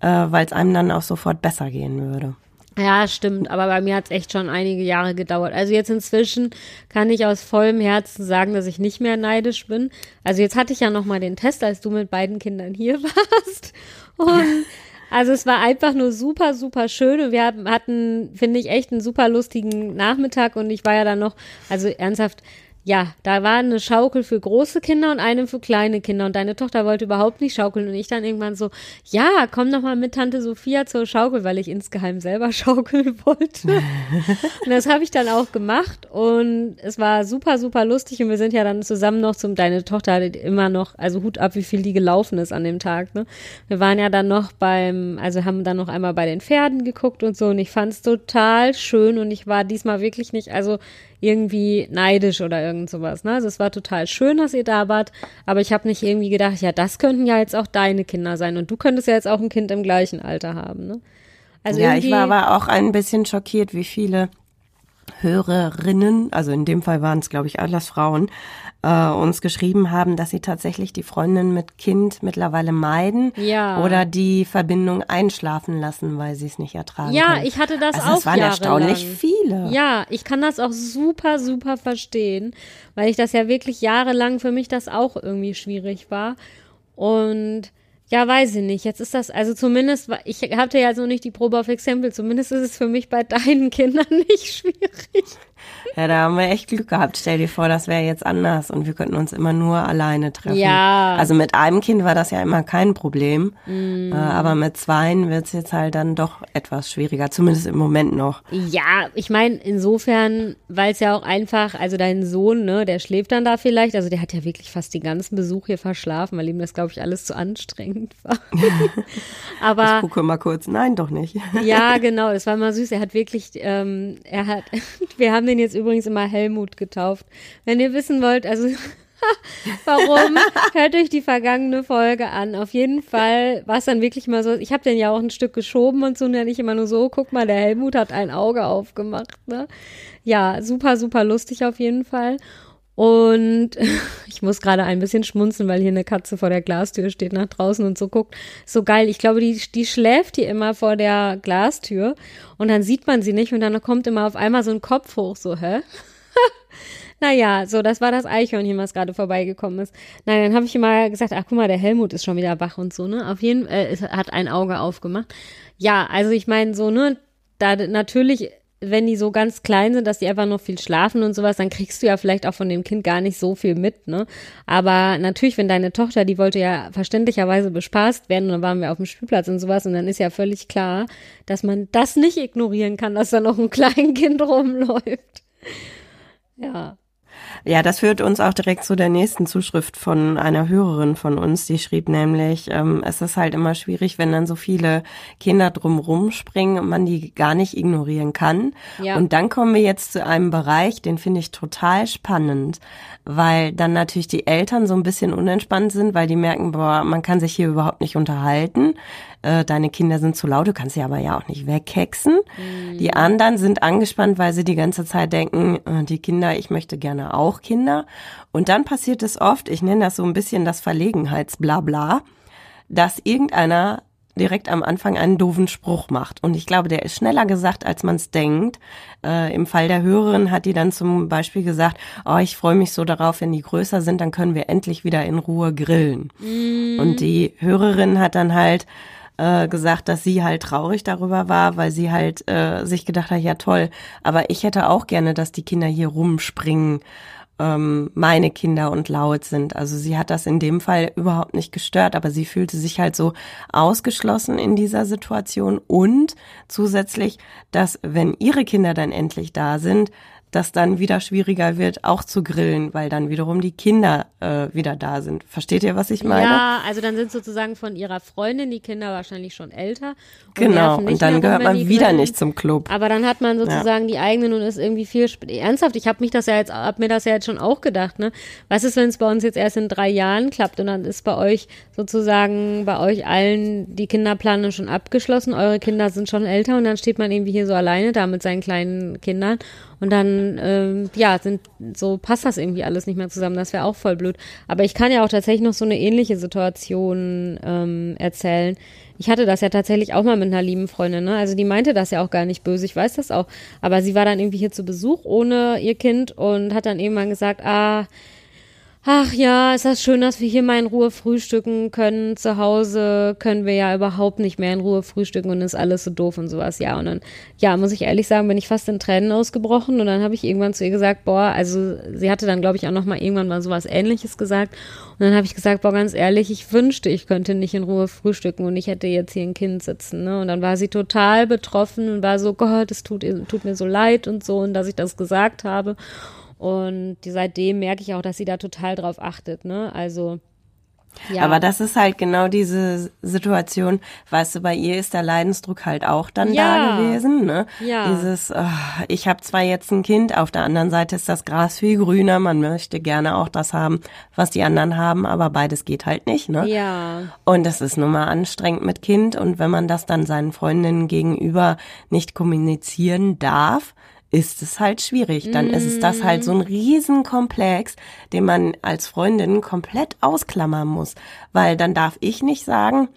äh, weil es einem dann auch sofort besser gehen würde. Ja, stimmt, aber bei mir hat es echt schon einige Jahre gedauert. Also jetzt inzwischen kann ich aus vollem Herzen sagen, dass ich nicht mehr neidisch bin. Also jetzt hatte ich ja noch mal den Test, als du mit beiden Kindern hier warst. Und also es war einfach nur super, super schön und wir hatten, finde ich, echt einen super lustigen Nachmittag und ich war ja dann noch, also ernsthaft, ja, da war eine Schaukel für große Kinder und eine für kleine Kinder. Und deine Tochter wollte überhaupt nicht schaukeln. Und ich dann irgendwann so, ja, komm doch mal mit Tante Sophia zur Schaukel, weil ich insgeheim selber schaukeln wollte. und das habe ich dann auch gemacht. Und es war super, super lustig. Und wir sind ja dann zusammen noch zum, deine Tochter hatte immer noch, also Hut ab, wie viel die gelaufen ist an dem Tag, ne? Wir waren ja dann noch beim, also haben dann noch einmal bei den Pferden geguckt und so. Und ich fand es total schön. Und ich war diesmal wirklich nicht, also irgendwie neidisch oder irgend sowas. Ne? Also es war total schön, dass ihr da wart, aber ich habe nicht irgendwie gedacht, ja, das könnten ja jetzt auch deine Kinder sein und du könntest ja jetzt auch ein Kind im gleichen Alter haben. Ne? Also ja, ich war aber auch ein bisschen schockiert, wie viele Hörerinnen, also in dem Fall waren es, glaube ich, alles Frauen, äh, uns geschrieben haben, dass sie tatsächlich die Freundin mit Kind mittlerweile meiden Ja. oder die Verbindung einschlafen lassen, weil sie es nicht ertragen Ja, können. ich hatte das also auch es waren erstaunlich viele. Ja, ich kann das auch super, super verstehen, weil ich das ja wirklich jahrelang für mich das auch irgendwie schwierig war. Und ja, weiß ich nicht. Jetzt ist das, also zumindest, ich hatte ja so nicht die Probe auf Exempel, zumindest ist es für mich bei deinen Kindern nicht schwierig. Ja, da haben wir echt Glück gehabt. Stell dir vor, das wäre jetzt anders und wir könnten uns immer nur alleine treffen. Ja. Also mit einem Kind war das ja immer kein Problem, Mm. äh, aber mit zweien wird's jetzt halt dann doch etwas schwieriger, zumindest im Moment noch. Ja, ich meine, insofern, weil es ja auch einfach, also dein Sohn, ne, der schläft dann da vielleicht, also der hat ja wirklich fast den ganzen Besuch hier verschlafen, weil ihm das, glaube ich, alles zu anstrengend war. Aber Gucke mal kurz. Nein, doch nicht. Ja, genau, das war immer süß. Er hat wirklich, ähm, er hat, wir haben den jetzt übrigens immer Helmut getauft. Wenn ihr wissen wollt, also warum, hört euch die vergangene Folge an. Auf jeden Fall war es dann wirklich mal so, ich habe den ja auch ein Stück geschoben und so, und dann nicht immer nur so, guck mal, der Helmut hat ein Auge aufgemacht. Ne? Ja, super, super lustig auf jeden Fall. Und ich muss gerade ein bisschen schmunzeln, weil hier eine Katze vor der Glastür steht nach draußen und so guckt. So geil. Ich glaube, die, die schläft hier immer vor der Glastür und dann sieht man sie nicht und dann kommt immer auf einmal so ein Kopf hoch, so, hä? Naja, so, das war das Eichhörnchen, was gerade vorbeigekommen ist. Nein, dann habe ich immer gesagt, ach guck mal, der Helmut ist schon wieder wach und so, ne? Auf jeden Fall, äh, hat ein Auge aufgemacht. Ja, also ich meine, so, ne, da natürlich, wenn die so ganz klein sind, dass die einfach noch viel schlafen und sowas, dann kriegst du ja vielleicht auch von dem Kind gar nicht so viel mit, ne? Aber natürlich, wenn deine Tochter, die wollte ja verständlicherweise bespaßt werden, und dann waren wir auf dem Spielplatz und sowas, und dann ist ja völlig klar, dass man das nicht ignorieren kann, dass da noch ein Kleinkind rumläuft. Ja. Ja, das führt uns auch direkt zu der nächsten Zuschrift von einer Hörerin von uns, die schrieb nämlich, ähm, es ist halt immer schwierig, wenn dann so viele Kinder drumrum springen und man die gar nicht ignorieren kann. Ja. Und dann kommen wir jetzt zu einem Bereich, den finde ich total spannend, weil dann natürlich die Eltern so ein bisschen unentspannt sind, weil die merken, boah, man kann sich hier überhaupt nicht unterhalten. Äh, deine Kinder sind zu laut, du kannst sie aber ja auch nicht weghexen. Die anderen sind angespannt, weil sie die ganze Zeit denken, äh, die Kinder, ich möchte gerne auch Kinder. Und dann passiert es oft, ich nenne das so ein bisschen das Verlegenheitsblabla, dass irgendeiner direkt am Anfang einen doofen Spruch macht. Und ich glaube, der ist schneller gesagt, als man es denkt. Äh, Im Fall der Hörerin hat die dann zum Beispiel gesagt, oh, ich freue mich so darauf, wenn die größer sind, dann können wir endlich wieder in Ruhe grillen. Und die Hörerin hat dann halt äh, gesagt, dass sie halt traurig darüber war, weil sie halt äh, sich gedacht hat, ja toll, aber ich hätte auch gerne, dass die Kinder hier rumspringen ähm, meine Kinder und laut sind. Also sie hat das in dem Fall überhaupt nicht gestört, aber sie fühlte sich halt so ausgeschlossen in dieser Situation und zusätzlich, dass wenn ihre Kinder dann endlich da sind, das dann wieder schwieriger wird, auch zu grillen, weil dann wiederum die Kinder äh, wieder da sind. Versteht ihr, was ich meine? Ja, also dann sind sozusagen von ihrer Freundin die Kinder wahrscheinlich schon älter. Und genau, und dann gehört man wieder grillen. nicht zum Club. Aber dann hat man sozusagen ja. die eigenen und ist irgendwie viel ernsthaft. Ich habe mich das ja jetzt, hab mir das ja jetzt schon auch gedacht. Ne, was ist, wenn es bei uns jetzt erst in drei Jahren klappt und dann ist bei euch sozusagen bei euch allen die Kinderplanung schon abgeschlossen, eure Kinder sind schon älter und dann steht man irgendwie hier so alleine da mit seinen kleinen Kindern und dann, ähm, ja, sind, so passt das irgendwie alles nicht mehr zusammen. Das wäre auch voll blöd. Aber ich kann ja auch tatsächlich noch so eine ähnliche Situation ähm, erzählen. Ich hatte das ja tatsächlich auch mal mit einer lieben Freundin, ne? Also die meinte das ja auch gar nicht böse, ich weiß das auch. Aber sie war dann irgendwie hier zu Besuch ohne ihr Kind und hat dann irgendwann gesagt, ah, Ach ja, ist das schön, dass wir hier mal in Ruhe frühstücken können. Zu Hause können wir ja überhaupt nicht mehr in Ruhe frühstücken und ist alles so doof und sowas. Ja, und dann, ja, muss ich ehrlich sagen, bin ich fast in Tränen ausgebrochen und dann habe ich irgendwann zu ihr gesagt, boah, also sie hatte dann, glaube ich, auch noch mal irgendwann mal sowas ähnliches gesagt und dann habe ich gesagt, boah, ganz ehrlich, ich wünschte, ich könnte nicht in Ruhe frühstücken und ich hätte jetzt hier ein Kind sitzen, ne? Und dann war sie total betroffen und war so, Gott, es tut, tut mir so leid und so und dass ich das gesagt habe. Und seitdem merke ich auch, dass sie da total drauf achtet, ne? Also. Ja. Aber das ist halt genau diese Situation, weißt du, bei ihr ist der Leidensdruck halt auch dann ja. da gewesen, ne? Ja. Dieses, oh, ich habe zwar jetzt ein Kind, auf der anderen Seite ist das Gras viel grüner, man möchte gerne auch das haben, was die anderen haben, aber beides geht halt nicht, ne? Ja. Und das ist nun mal anstrengend mit Kind und wenn man das dann seinen Freundinnen gegenüber nicht kommunizieren darf, ist es halt schwierig. Dann mm. ist es das halt so ein Riesenkomplex, den man als Freundin komplett ausklammern muss. Weil dann darf ich nicht sagen,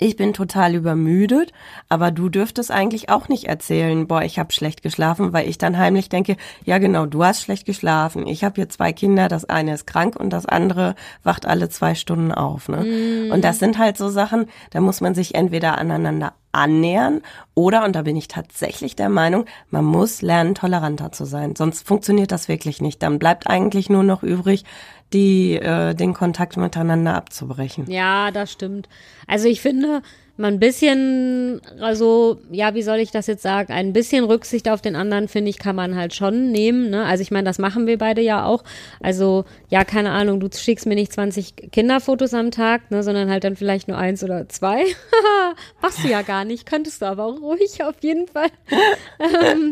ich bin total übermüdet, aber du dürftest eigentlich auch nicht erzählen, boah, ich habe schlecht geschlafen, weil ich dann heimlich denke, ja genau, du hast schlecht geschlafen. Ich habe hier zwei Kinder, das eine ist krank und das andere wacht alle zwei Stunden auf. Ne? Mm. Und das sind halt so Sachen, da muss man sich entweder aneinander annähern oder, und da bin ich tatsächlich der Meinung, man muss lernen, toleranter zu sein. Sonst funktioniert das wirklich nicht. Dann bleibt eigentlich nur noch übrig, die, äh, den Kontakt miteinander abzubrechen. Ja, das stimmt. Also ich finde, man ein bisschen, also, ja, wie soll ich das jetzt sagen, ein bisschen Rücksicht auf den anderen, finde ich, kann man halt schon nehmen, ne? Also ich meine, das machen wir beide ja auch. Also, ja, keine Ahnung, du schickst mir nicht 20 Kinderfotos am Tag, ne, sondern halt dann vielleicht nur eins oder zwei. Machst du ja gar nicht, könntest du aber auch ruhig auf jeden Fall.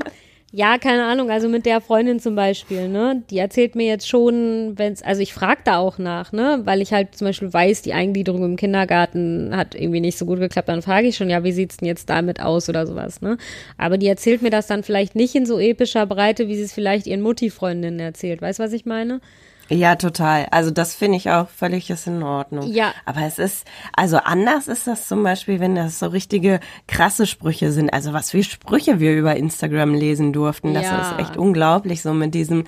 ja, keine Ahnung, also mit der Freundin zum Beispiel, ne? Die erzählt mir jetzt schon, wenn's, also ich frage da auch nach, ne? Weil ich halt zum Beispiel weiß, die Eingliederung im Kindergarten hat irgendwie nicht so gut geklappt, dann frage ich schon, ja, wie sieht's denn jetzt damit aus oder sowas, ne? Aber die erzählt mir das dann vielleicht nicht in so epischer Breite, wie sie es vielleicht ihren Mutti-Freundinnen erzählt. Weißt du, was ich meine? Ja, total. Also das finde ich auch völlig ist in Ordnung. Ja. Aber es ist, also anders ist das zum Beispiel, wenn das so richtige krasse Sprüche sind. Also was für Sprüche wir über Instagram lesen durften. Das ja. ist echt unglaublich, so mit diesem,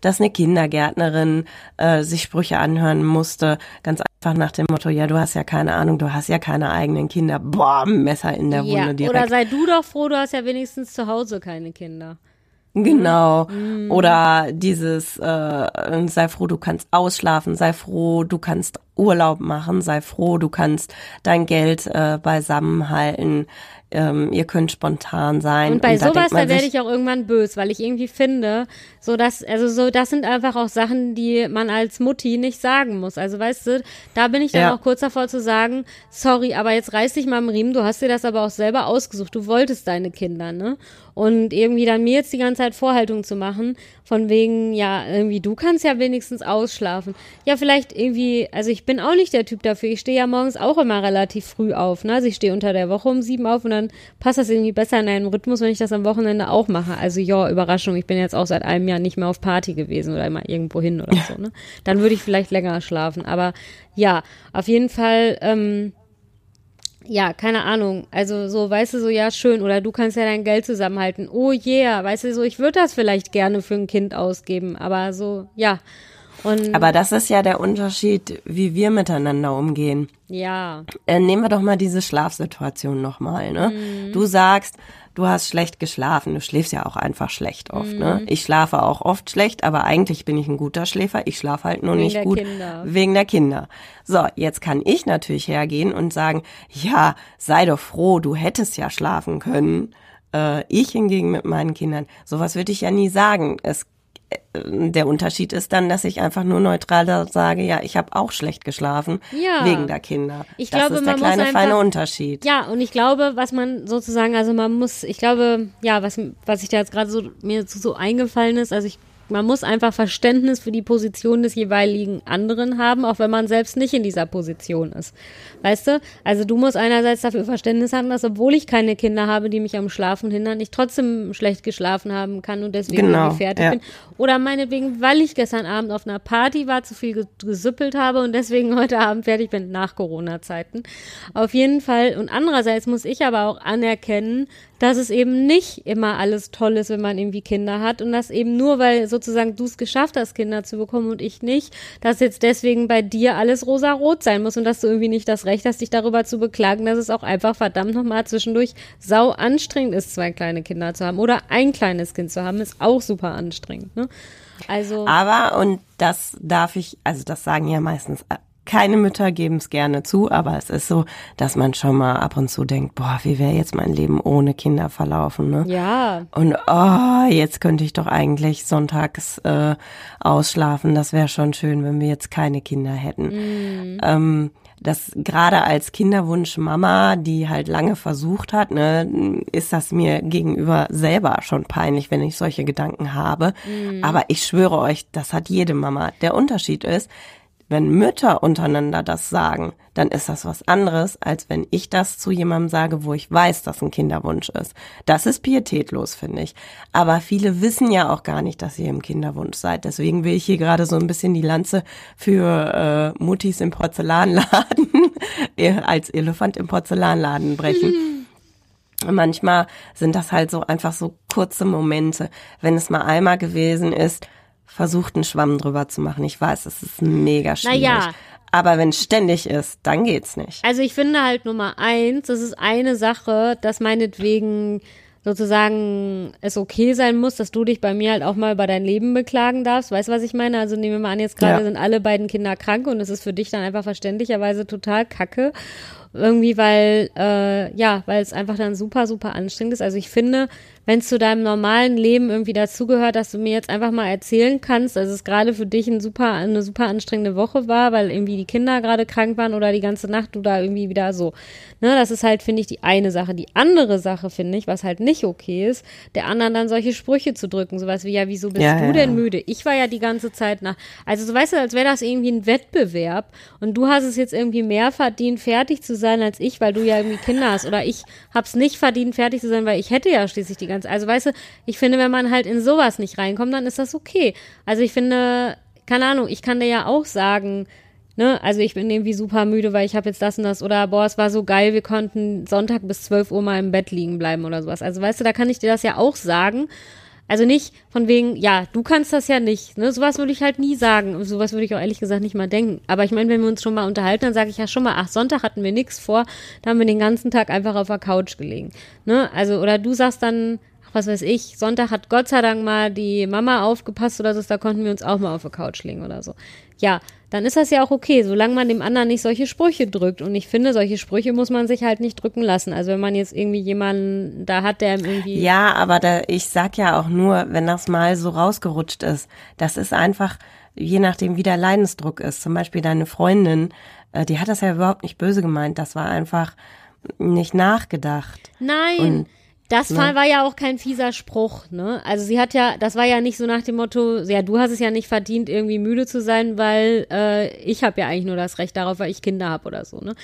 dass eine Kindergärtnerin äh, sich Sprüche anhören musste, ganz einfach nach dem Motto, ja, du hast ja keine Ahnung, du hast ja keine eigenen Kinder. Boah, Messer in der ja. Wunde direkt. Oder sei du doch froh, du hast ja wenigstens zu Hause keine Kinder. Genau. Mhm. Oder dieses, äh, sei froh, du kannst ausschlafen, sei froh, du kannst Urlaub machen, sei froh, du kannst dein Geld äh, beisammenhalten, ähm, ihr könnt spontan sein. Und bei und sowas, da, da werde ich auch irgendwann böse, weil ich irgendwie finde, so dass, also so, das sind einfach auch Sachen, die man als Mutti nicht sagen muss. Also weißt du, da bin ich dann ja. auch kurz davor zu sagen, sorry, aber jetzt reiß dich mal im Riemen, du hast dir das aber auch selber ausgesucht, du wolltest deine Kinder, ne? Und irgendwie dann mir jetzt die ganze Zeit Vorhaltung zu machen, von wegen, ja, irgendwie, du kannst ja wenigstens ausschlafen. Ja, vielleicht irgendwie, also ich bin auch nicht der Typ dafür. Ich stehe ja morgens auch immer relativ früh auf, ne? Also ich stehe unter der Woche um sieben auf und dann passt das irgendwie besser in einen Rhythmus, wenn ich das am Wochenende auch mache. Also ja, Überraschung, ich bin jetzt auch seit einem Jahr nicht mehr auf Party gewesen oder immer irgendwo hin oder so, ne? Dann würde ich vielleicht länger schlafen. Aber ja, auf jeden Fall, ähm, ja, keine Ahnung. Also so, weißt du, so, ja, schön. Oder du kannst ja dein Geld zusammenhalten. Oh yeah, weißt du, so, ich würde das vielleicht gerne für ein Kind ausgeben. Aber so, ja. Und Aber das ist ja der Unterschied, wie wir miteinander umgehen. ja, Äh, nehmen wir doch mal diese Schlafsituation nochmal. Ne? Mhm. Du sagst, du hast schlecht geschlafen. Du schläfst ja auch einfach schlecht oft. Ne? Mhm. Ich schlafe auch oft schlecht, aber eigentlich bin ich ein guter Schläfer. Ich schlafe halt nur Wegen nicht gut Kinder. wegen der Kinder. So, jetzt kann ich natürlich hergehen und sagen, ja, sei doch froh, du hättest ja schlafen können. Äh, ich hingegen mit meinen Kindern, sowas würde ich ja nie sagen. Es der Unterschied ist dann, dass ich einfach nur neutral da sage, ja, ich habe auch schlecht geschlafen Ja. wegen der Kinder. Ich das glaube, ist der kleine einfach- feine Unterschied. Ja, und ich glaube, was man sozusagen, also man muss, ich glaube, ja, was, was ich da jetzt gerade so mir so, so eingefallen ist, also ich, man muss einfach Verständnis für die Position des jeweiligen anderen haben, auch wenn man selbst nicht in dieser Position ist. Weißt du? Also du musst einerseits dafür Verständnis haben, dass obwohl ich keine Kinder habe, die mich am Schlafen hindern, ich trotzdem schlecht geschlafen haben kann und deswegen Genau, fertig ja. bin. Oder meinetwegen, weil ich gestern Abend auf einer Party war, zu viel ge- gesüppelt habe und deswegen heute Abend fertig bin nach Corona-Zeiten. Auf jeden Fall. Und andererseits muss ich aber auch anerkennen, dass es eben nicht immer alles toll ist, wenn man irgendwie Kinder hat und dass eben nur, weil sozusagen du es geschafft hast, Kinder zu bekommen und ich nicht, dass jetzt deswegen bei dir alles rosa-rot sein muss und dass du irgendwie nicht das Recht hast, dich darüber zu beklagen, dass es auch einfach verdammt nochmal zwischendurch sau anstrengend ist, zwei kleine Kinder zu haben oder ein kleines Kind zu haben, ist auch super anstrengend. Ne? Also Aber, und das darf ich, also das sagen ja meistens keine Mütter geben es gerne zu, aber es ist so, dass man schon mal ab und zu denkt, boah, wie wäre jetzt mein Leben ohne Kinder verlaufen, ne? ja, Und oh, jetzt könnte ich doch eigentlich sonntags äh, ausschlafen. Das wäre schon schön, wenn wir jetzt keine Kinder hätten. Ähm, das gerade als Kinderwunschmama, die halt lange versucht hat, ne, ist das mir gegenüber selber schon peinlich, wenn ich solche Gedanken habe. Aber ich schwöre euch, das hat jede Mama. Der Unterschied ist, wenn Mütter untereinander das sagen, dann ist das was anderes, als wenn ich das zu jemandem sage, wo ich weiß, dass ein Kinderwunsch ist. Das ist pietätlos, finde ich. Aber viele wissen ja auch gar nicht, dass ihr im Kinderwunsch seid. Deswegen will ich hier gerade so ein bisschen die Lanze für äh, Muttis im Porzellanladen als Elefant im Porzellanladen brechen. Manchmal sind das halt so einfach so kurze Momente. Wenn es mal einmal gewesen ist, versucht einen Schwamm drüber zu machen. Ich weiß, es ist mega schwierig. Naja. Aber wenn es ständig ist, dann geht's nicht. Also ich finde halt Nummer eins, das ist eine Sache, dass meinetwegen sozusagen es okay sein muss, dass du dich bei mir halt auch mal über dein Leben beklagen darfst. Weißt du, was ich meine? Also nehmen wir mal an, jetzt gerade Ja. sind alle beiden Kinder krank und es ist für dich dann einfach verständlicherweise total kacke. Irgendwie, weil, äh, ja, weil es einfach dann super, super anstrengend ist. Also ich finde, wenn es zu deinem normalen Leben irgendwie dazugehört, dass du mir jetzt einfach mal erzählen kannst, dass es gerade für dich ein super, eine super anstrengende Woche war, weil irgendwie die Kinder gerade krank waren oder die ganze Nacht du da irgendwie wieder so. Ne, das ist halt, finde ich, die eine Sache. Die andere Sache, finde ich, was halt nicht okay ist, der anderen dann solche Sprüche zu drücken. Sowas wie, ja, wieso bist Ja, du ja. denn müde? Ich war ja die ganze Zeit nach. Also so weißt du, als wäre das irgendwie ein Wettbewerb und du hast es jetzt irgendwie mehr verdient, fertig zu sein als ich, weil du ja irgendwie Kinder hast. Oder ich hab's nicht verdient, fertig zu sein, weil ich hätte ja schließlich die ganze. Also weißt du, ich finde, wenn man halt in sowas nicht reinkommt, dann ist das okay. Also ich finde, keine Ahnung, ich kann dir ja auch sagen, Ne, also ich bin irgendwie super müde, weil ich habe jetzt das und das oder boah, es war so geil, wir konnten Sonntag bis 12 Uhr mal im Bett liegen bleiben oder sowas. Also weißt du, da kann ich dir das ja auch sagen. Also nicht von wegen, ja, du kannst das ja nicht. Ne? Sowas würde ich halt nie sagen. Sowas würde ich auch ehrlich gesagt nicht mal denken. Aber ich meine, wenn wir uns schon mal unterhalten, dann sage ich ja schon mal, ach, Sonntag hatten wir nichts vor, da haben wir den ganzen Tag einfach auf der Couch gelegen. Ne? Also, oder du sagst dann, ach, was weiß ich, Sonntag hat Gott sei Dank mal die Mama aufgepasst oder so, da konnten wir uns auch mal auf der Couch legen oder so. Ja, dann ist das ja auch okay, solange man dem anderen nicht solche Sprüche drückt. Und ich finde, solche Sprüche muss man sich halt nicht drücken lassen. Also wenn man jetzt irgendwie jemanden da hat, der irgendwie. Ja, aber da, ich sag ja auch nur, wenn das mal so rausgerutscht ist, das ist einfach, je nachdem, wie der Leidensdruck ist. Zum Beispiel deine Freundin, äh, die hat das ja überhaupt nicht böse gemeint. Das war einfach nicht nachgedacht. Nein. Und- das war, war ja auch kein fieser Spruch, ne? Also sie hat ja, das war ja nicht so nach dem Motto, ja, du hast es ja nicht verdient, irgendwie müde zu sein, weil äh, ich habe ja eigentlich nur das Recht darauf, weil ich Kinder habe oder so, ne?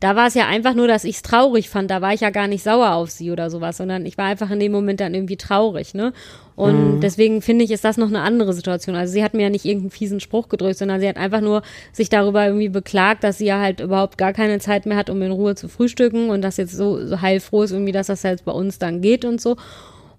Da war es ja einfach nur, dass ich es traurig fand. Da war ich ja gar nicht sauer auf sie oder sowas, sondern ich war einfach in dem Moment dann irgendwie traurig, ne? Und deswegen finde ich, ist das noch eine andere Situation. Also sie hat mir ja nicht irgendeinen fiesen Spruch gedrückt, sondern sie hat einfach nur sich darüber irgendwie beklagt, dass sie ja halt überhaupt gar keine Zeit mehr hat, um in Ruhe zu frühstücken und das jetzt so, so heilfroh ist irgendwie, dass das halt bei uns dann geht und so.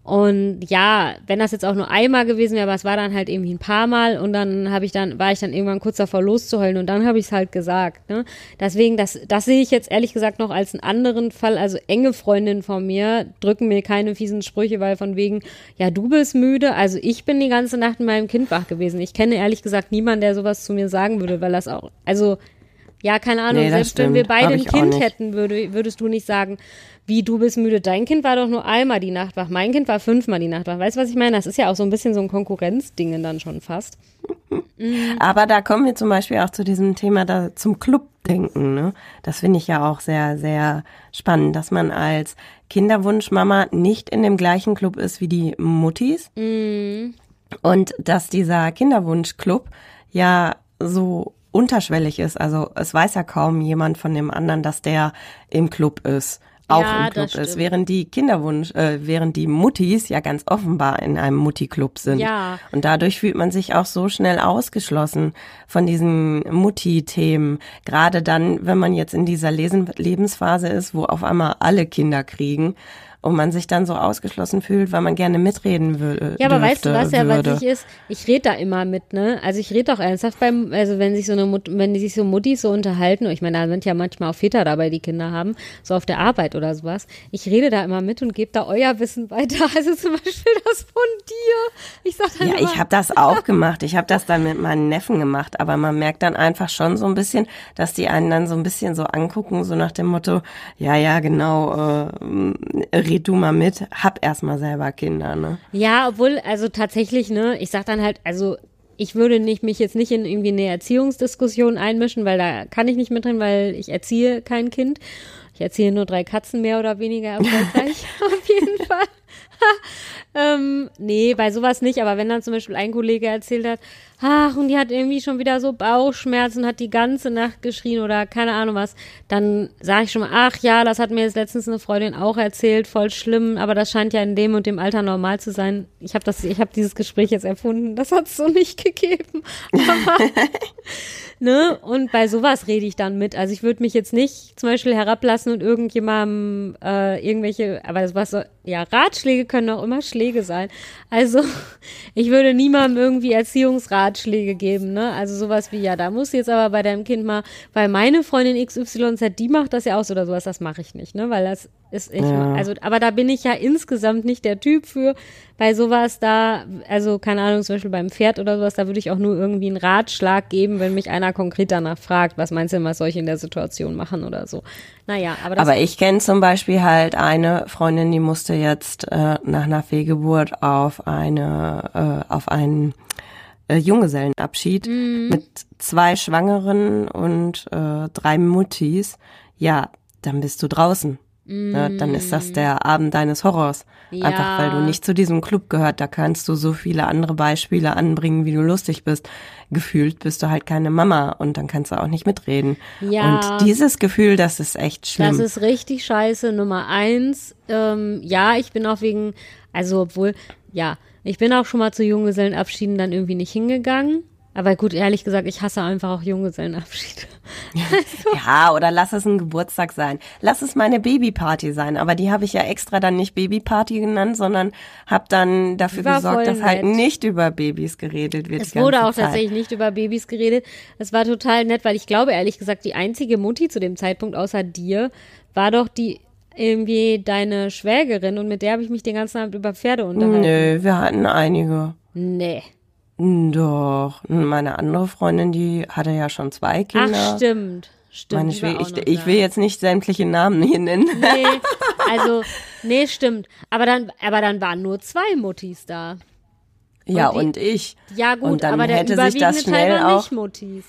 Und ja, wenn das jetzt auch nur einmal gewesen wäre, aber es war dann halt irgendwie ein paar Mal und dann habe ich dann, war ich dann irgendwann kurz davor loszuheulen und dann habe ich es halt gesagt. Ne? Deswegen, das, das sehe ich jetzt ehrlich gesagt noch als einen anderen Fall. Also enge Freundinnen von mir drücken mir keine fiesen Sprüche, weil von wegen, ja, du bist müde. Also ich bin die ganze Nacht mit meinem Kind wach gewesen. Ich kenne ehrlich gesagt niemanden, der sowas zu mir sagen würde, weil das auch, also ja, keine Ahnung, Nee, selbst wenn wir stimmt. beide ein Kind hätten, würde, würdest du nicht sagen, wie du bist müde. Dein Kind war doch nur einmal die Nacht wach. Mein Kind war fünfmal die Nacht wach. Weißt du, was ich meine? Das ist ja auch so ein bisschen so ein Konkurrenzding dann schon fast. Aber da kommen wir zum Beispiel auch zu diesem Thema da zum Clubdenken. Ne? Das finde ich ja auch sehr, sehr spannend, dass man als Kinderwunschmama nicht in dem gleichen Club ist wie die Muttis. Und dass dieser Kinderwunschclub ja so unterschwellig ist. Also es weiß ja kaum jemand von dem anderen, dass der im Club ist. Auch Ja, im Club ist, während die Kinderwunsch, äh, während die Muttis ja ganz offenbar in einem Mutti-Club sind. Ja. Und dadurch fühlt man sich auch so schnell ausgeschlossen von diesen Mutti-Themen. Gerade dann, wenn man jetzt in dieser Lesen Lebensphase ist, wo auf einmal alle Kinder kriegen und man sich dann so ausgeschlossen fühlt, weil man gerne mitreden würde. Ja, aber weißt du, was ja witzig ist? Ich rede da immer mit, ne? Also ich rede auch ernsthaft beim, also wenn sich so eine Mut, wenn die sich so Muttis so unterhalten, und ich meine, da sind ja manchmal auch Väter dabei, die Kinder haben, so auf der Arbeit oder sowas. Ich rede da immer mit und gebe da euer Wissen weiter. Also zum Beispiel das von dir. Ich sag dann Ja, immer, ich habe das auch gemacht. Ich habe das dann mit meinen Neffen gemacht, aber man merkt dann einfach schon so ein bisschen, dass die einen dann so ein bisschen so angucken, so nach dem Motto, ja, ja, genau, äh, red du mal mit, hab erst mal selber Kinder, ne? Ja, obwohl, also tatsächlich, ne, ich sag dann halt, also ich würde nicht, mich jetzt nicht in irgendwie eine Erziehungsdiskussion einmischen, weil da kann ich nicht mit drin, weil ich erziehe kein Kind. Ich erziehe nur drei Katzen mehr oder weniger erfolgreich, auf jeden Fall. Ähm, nee, bei sowas nicht, aber wenn dann zum Beispiel ein Kollege erzählt hat, ach, und die hat irgendwie schon wieder so Bauchschmerzen, hat die ganze Nacht geschrien oder keine Ahnung was, dann sage ich schon mal, ach ja, das hat mir jetzt letztens eine Freundin auch erzählt, voll schlimm, aber das scheint ja in dem und dem Alter normal zu sein. Ich habe das, ich habe dieses Gespräch jetzt erfunden, das hat es so nicht gegeben. Aber, ne? Und bei sowas rede ich dann mit. Also ich würde mich jetzt nicht zum Beispiel herablassen und irgendjemandem äh, irgendwelche, aber das was ja, Ratschläge können auch immer Schläge sein. Also ich würde niemandem irgendwie Erziehungsratschläge geben, ne? Also sowas wie, ja, da muss jetzt aber bei deinem Kind mal, weil meine Freundin XYZ, die macht das ja auch so oder sowas, das mache ich nicht, ne? Weil das ist ich, Ja. also, aber da bin ich ja insgesamt nicht der Typ für. Bei sowas da, also keine Ahnung, zum Beispiel beim Pferd oder sowas, da würde ich auch nur irgendwie einen Ratschlag geben, wenn mich einer konkret danach fragt, was meinst du denn, was soll ich in der Situation machen oder so. Naja, aber das Aber ich kenne zum Beispiel halt eine Freundin, die musste jetzt äh, nach einer Fehlgeburt auf eine, äh, auf einen äh, Junggesellenabschied Mhm. mit zwei Schwangeren und äh, drei Muttis. Ja, dann bist du draußen. Ne? Dann ist das der Abend deines Horrors. Einfach weil du. Ja. nicht zu diesem Club gehört. Da kannst du so viele andere Beispiele anbringen, wie du lustig bist. Gefühlt bist du halt keine Mama und dann kannst du auch nicht mitreden. Ja. Und dieses Gefühl, das ist echt schlimm. Das ist richtig scheiße. Nummer eins, ähm, ja, ich bin auch wegen, also obwohl, ja, ich bin auch schon mal zu Junggesellenabschieden dann irgendwie nicht hingegangen. Aber gut, ehrlich gesagt, ich hasse einfach auch Junggesellenabschiede. Ja, oder lass es ein Geburtstag sein. Lass es meine Babyparty sein. Aber die habe ich ja extra dann nicht Babyparty genannt, sondern habe dann dafür War gesorgt, dass halt nett. nicht über Babys geredet wird. Es wurde auch Zeit. tatsächlich nicht über Babys geredet. Es war total nett, weil ich glaube, ehrlich gesagt, die einzige Mutti zu dem Zeitpunkt außer dir war doch die irgendwie deine Schwägerin und mit der habe ich mich den ganzen Abend über Pferde unterhalten. Nö, wir hatten einige. Nee. Doch. Meine andere Freundin, die hatte ja schon zwei Kinder. Ach, stimmt. Stimmt. Meine war Schwä ich, ich will jetzt nicht sämtliche Namen hier nennen. Nee, also, nee, stimmt. Aber dann, aber dann waren nur zwei Muttis da. Ja, die- und ich. Ja, gut, und dann aber der hätte sich überwiegende das Teil schnell waren auch nicht Muttis.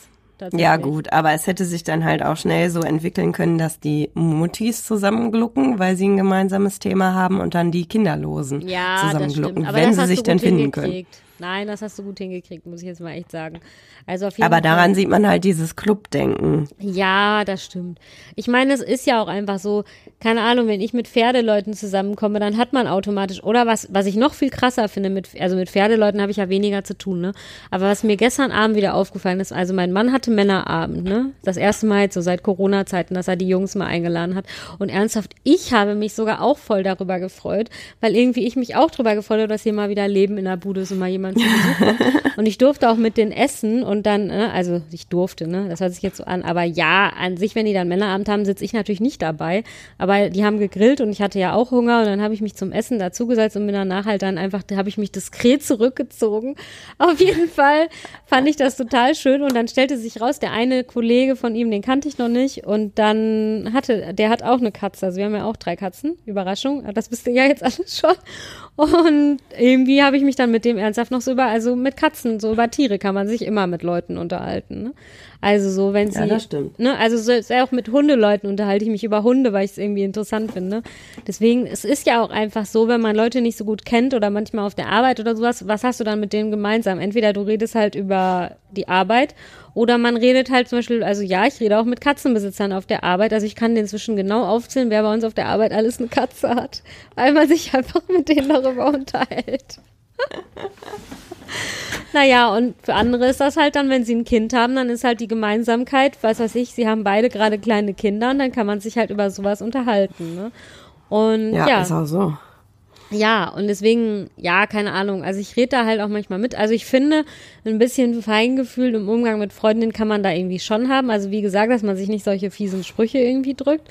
Ja, gut, aber es hätte sich dann halt auch schnell so entwickeln können, dass die Muttis zusammenglucken, weil sie ein gemeinsames Thema haben und dann die Kinderlosen Ja, zusammenglucken, wenn sie sich gut finden können. Nein, das hast du gut hingekriegt, muss ich jetzt mal echt sagen. Also auf jeden Aber Fall. daran sieht man halt dieses Clubdenken. Ja, das stimmt. Ich meine, es ist ja auch einfach so, keine Ahnung, wenn ich mit Pferdeleuten zusammenkomme, dann hat man automatisch, oder was, was ich noch viel krasser finde, mit, also mit Pferdeleuten habe ich ja weniger zu tun, ne? Aber was mir gestern Abend wieder aufgefallen ist, also mein Mann hatte Männerabend, ne? Das erste Mal jetzt so seit Corona-Zeiten, dass er die Jungs mal eingeladen hat. Und ernsthaft, ich habe mich sogar auch voll darüber gefreut, weil irgendwie ich mich auch darüber gefreut habe, dass hier mal wieder Leben in der Bude ist und mal jemand zu Besuch kommt. Und ich durfte auch mit denen essen und dann, ne, also ich durfte, ne? Das hört sich jetzt so an, aber ja, an sich, wenn die dann Männerabend haben, sitze ich natürlich nicht dabei. Aber die haben gegrillt und ich hatte ja auch Hunger und dann habe ich mich zum Essen dazugesetzt und bin danach halt dann einfach, da habe ich mich diskret zurückgezogen. Auf jeden Fall fand ich das total schön und dann stellte sich raus, der eine Kollege von ihm, den kannte ich noch nicht und dann hatte, der hat auch eine Katze, also wir haben ja auch drei Katzen, Überraschung, das wisst ihr ja jetzt alles schon. Und irgendwie habe ich mich dann mit dem ernsthaft noch so über, also mit Katzen, so über Tiere kann man sich immer mit Leuten unterhalten. Ne? Also so, wenn sie, Ja, das stimmt. ne, also so, so auch mit Hundeleuten unterhalte ich mich über Hunde, weil ich es irgendwie interessant finde. Deswegen, es ist ja auch einfach so, wenn man Leute nicht so gut kennt oder manchmal auf der Arbeit oder sowas, was hast du dann mit denen gemeinsam? Entweder du redest halt über die Arbeit oder man redet halt zum Beispiel, also ja, ich rede auch mit Katzenbesitzern auf der Arbeit. Also ich kann inzwischen genau aufzählen, wer bei uns auf der Arbeit alles eine Katze hat, weil man sich einfach mit denen darüber unterhält. Naja, und für andere ist das halt dann, wenn sie ein Kind haben, dann ist halt die Gemeinsamkeit, was weiß ich, sie haben beide gerade kleine Kinder und dann kann man sich halt über sowas unterhalten. Ne? Und Ja, ja, ist auch so. ja, und deswegen, ja, keine Ahnung. Also ich rede da halt auch manchmal mit. Also ich finde, ein bisschen Feingefühl im Umgang mit Freundinnen kann man da irgendwie schon haben. Also wie gesagt, dass man sich nicht solche fiesen Sprüche irgendwie drückt.